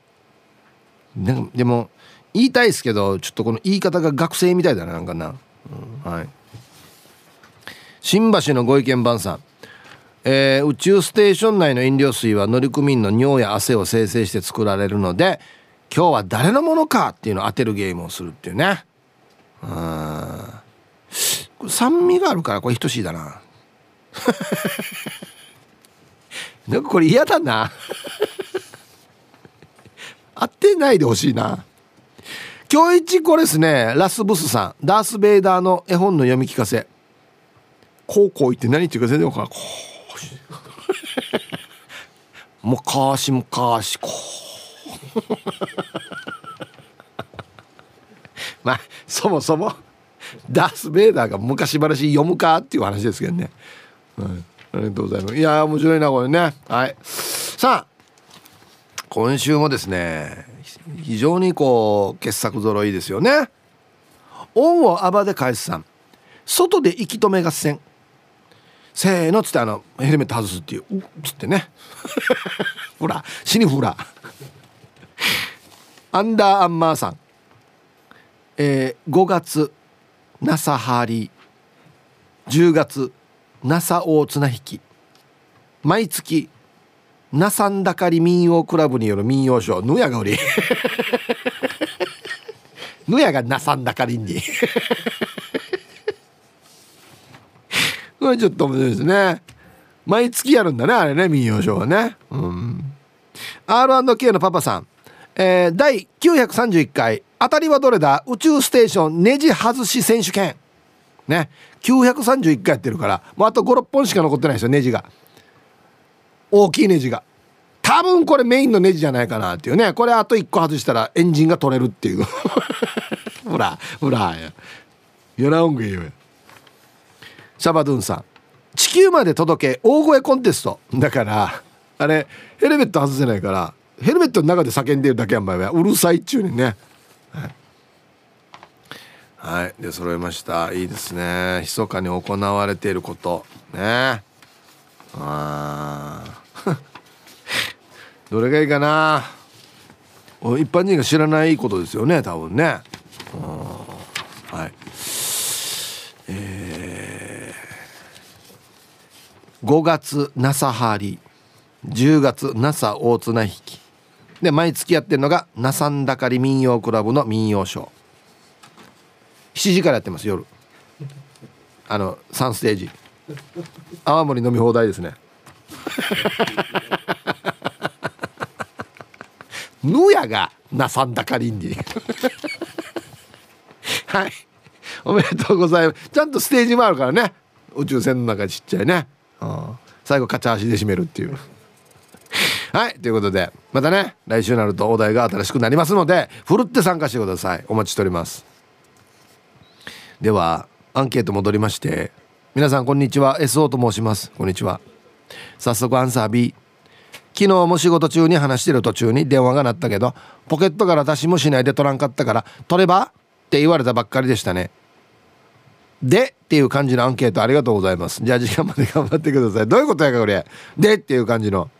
[SPEAKER 1] でも言いたいですけどちょっとこの言い方が学生みたいだななんかな、うん、はい。新橋のご意見番さん。えー、宇宙ステーション内の飲料水は乗組員の尿や汗を生成して作られるので今日は誰のものかっていうのを当てるゲームをするっていうね。うん。酸味があるからこれ等しいだな。なんかこれ嫌だな。当てないでほしいな。今日一これですねラスボスさん。ダース・ベイダーの絵本の読み聞かせ。高校行って何言っていうか全然分からん昔昔こう。まあそもそもダース・ベイダーが昔話読むかっていう話ですけどね、ありがとうございます。いや面白いなこれね。はい。さあ今週もですね非常にこう傑作揃いですよね。恩をあばで返すさん。外で息止め合戦。せーのっつってあのヘルメット外すっていううっつってね。ほら死にふらアンダーアンマーさん。えー、5月ナサハリ10月ナサ大綱引き。毎月ナサンダカリ民謡クラブによる民謡ショー。ヌヤがおり。ヌヤがナサンダカリに。これちょっと面白いですね。毎月やるんだねあれね民謡ショーはね。うん。R&K のパパさん、えー、第931回。当たりはどれだ？宇宙ステーション。ネジ外し選手権。ね。931回やってるからもうあと56本しか残ってないですよネジが。大きいネジが。多分これメインのネジじゃないかなっていうね。これあと1個外したらエンジンが取れるっていう。ほらほらや。らんげよ。シャバドゥンさん。地球まで届け大声コンテスト。だからあれヘルメット外せないからヘルメットの中で叫んでるだけやんばいは。うるさいっちゅうにね。はいで揃いました。いいですね。密かに行われていること。ね。あ どれがいいかな。一般人が知らないことですよね多分ね。はい。えー、5月ナサハリ10月ナサ大綱引き。で毎月やってるのがナサンダカリ民謡クラブの民謡ショー。7時からやってます夜。あの3ステージ。泡盛飲み放題ですね。ぬやがなさんだかりんに。はい。おめでとうございます。ちゃんとステージもあるからね。宇宙船の中ちっちゃいね、うん、最後カチャ足で締めるっていう。はい。ということでまたね来週になるとお題が新しくなりますのでふるって参加してください。お待ちしております。ではアンケート戻りまして皆さんこんにちは。SO と申します。こんにちは。早速アンサー B 昨日も仕事中に話してる途中に電話が鳴ったけどポケットから出しもしないで取らんかったから取れば？って言われたばっかりでしたね。で？っていう感じのアンケート。ありがとうございます。じゃあ時間まで頑張ってください。どういうことやかこれ。で？っていう感じの。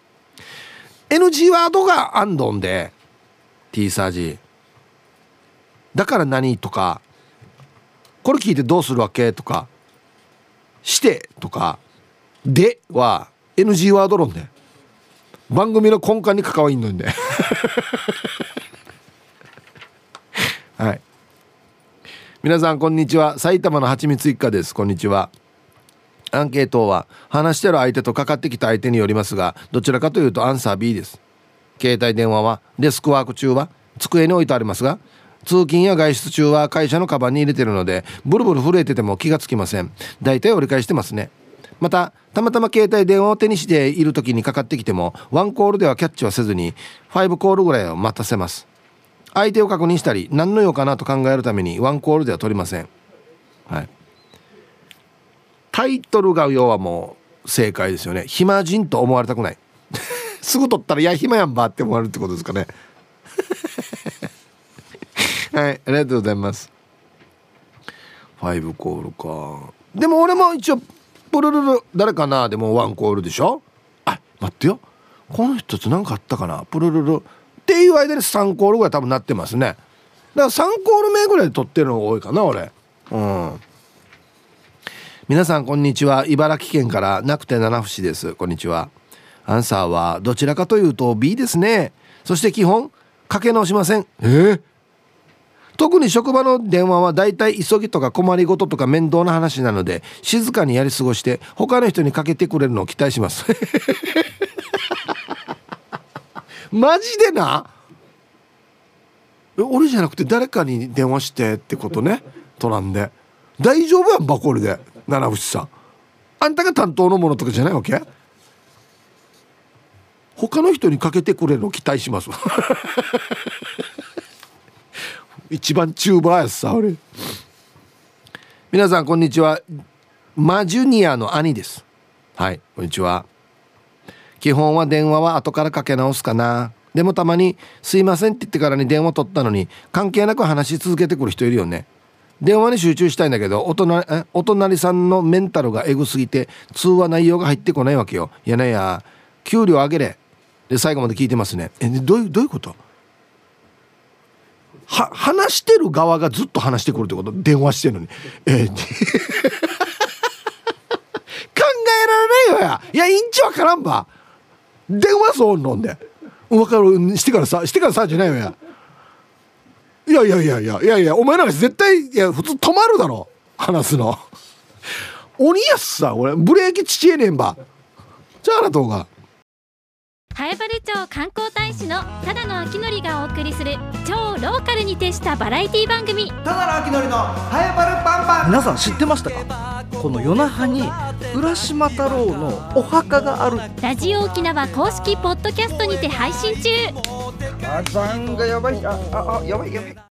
[SPEAKER 1] NG ワードがアンドンで T サージ。だから何とかこれ聞いてどうするわけ？とか。してとか。では NG ワード論で。番組の根幹に関わりんのんで。はい。皆さんこんにちは。埼玉のはちみつ一家です。こんにちは。アンケートは話してる相手とかかってきた相手によりますがどちらかというとアンサー B です。携帯電話はデスクワーク中は机に置いてありますが通勤や外出中は会社のカバンに入れてるのでブルブル震えてても気がつきません。大体折り返してますね。またたまたま携帯電話を手にしている時にかかってきてもワンコールではキャッチはせずに5コールぐらいを待たせます。相手を確認したり何の用かなと考えるためにワンコールでは取りません。はい。タイトルが要はもう正解ですよね。暇人と思われたくない。すぐ取ったらいや暇やんばって思われるってことですかね。はいありがとうございます。5コールか。でも俺も一応プルルル誰かな？でもワンコールでしょ？あ待ってよ。この人と何かあったかな？プルルル。っていう間で3コールぐらい多分なってますね。だから3コール目ぐらいで撮ってるのが多いかな俺。うん。皆さんこんにちは。茨城県からなくて七節です。こんにちは。アンサーはどちらかというと B ですね。そして基本かけ直しません。えー、特に職場の電話はだいたい急ぎとか困りごととか面倒な話なので静かにやり過ごして他の人にかけてくれるのを期待します。マジでな？俺じゃなくて誰かに電話してってことね？となんで。大丈夫やんばこれで。七節さん。あんたが担当のものとかじゃないわけ？他の人にかけてくれるのを期待します。一番チューバーやさ。俺皆さんこんにちは。マジュニアの兄です。はいこんにちは。基本は電話は後からかけ直すかな。でもたまに「すいません」って言ってからに電話取ったのに関係なく話し続けてくる人いるよね。電話に集中したいんだけどお隣お隣さんのメンタルがエグすぎて通話内容が入ってこないわけよ。いやねや給料上げれ。で最後まで聞いてますね。えどういうどういうこと？は話してる側がずっと話してくるってこと？電話してるのに。えー、考えられないよや。いやインチわからんば。電話そう飲んで。分かる？してからさしてからさじゃないよや。いやいやいやいや。いやいやお前なんか絶対いや普通止まるだろ。話すの。鬼やすさ俺。ブレーキちちえねんば。じゃああなたが。
[SPEAKER 4] 南原町観光大使のただの秋のりがお送りする超ローカルに徹したバラエティ番組。
[SPEAKER 5] ただの秋のりのハエバルパンパン。
[SPEAKER 6] 皆さん知ってましたか？この夜那覇に浦島太郎のお墓がある。
[SPEAKER 4] ラジオ沖縄公式ポッドキャストにて配信中。
[SPEAKER 6] 火山がやばい。あああやばいやばい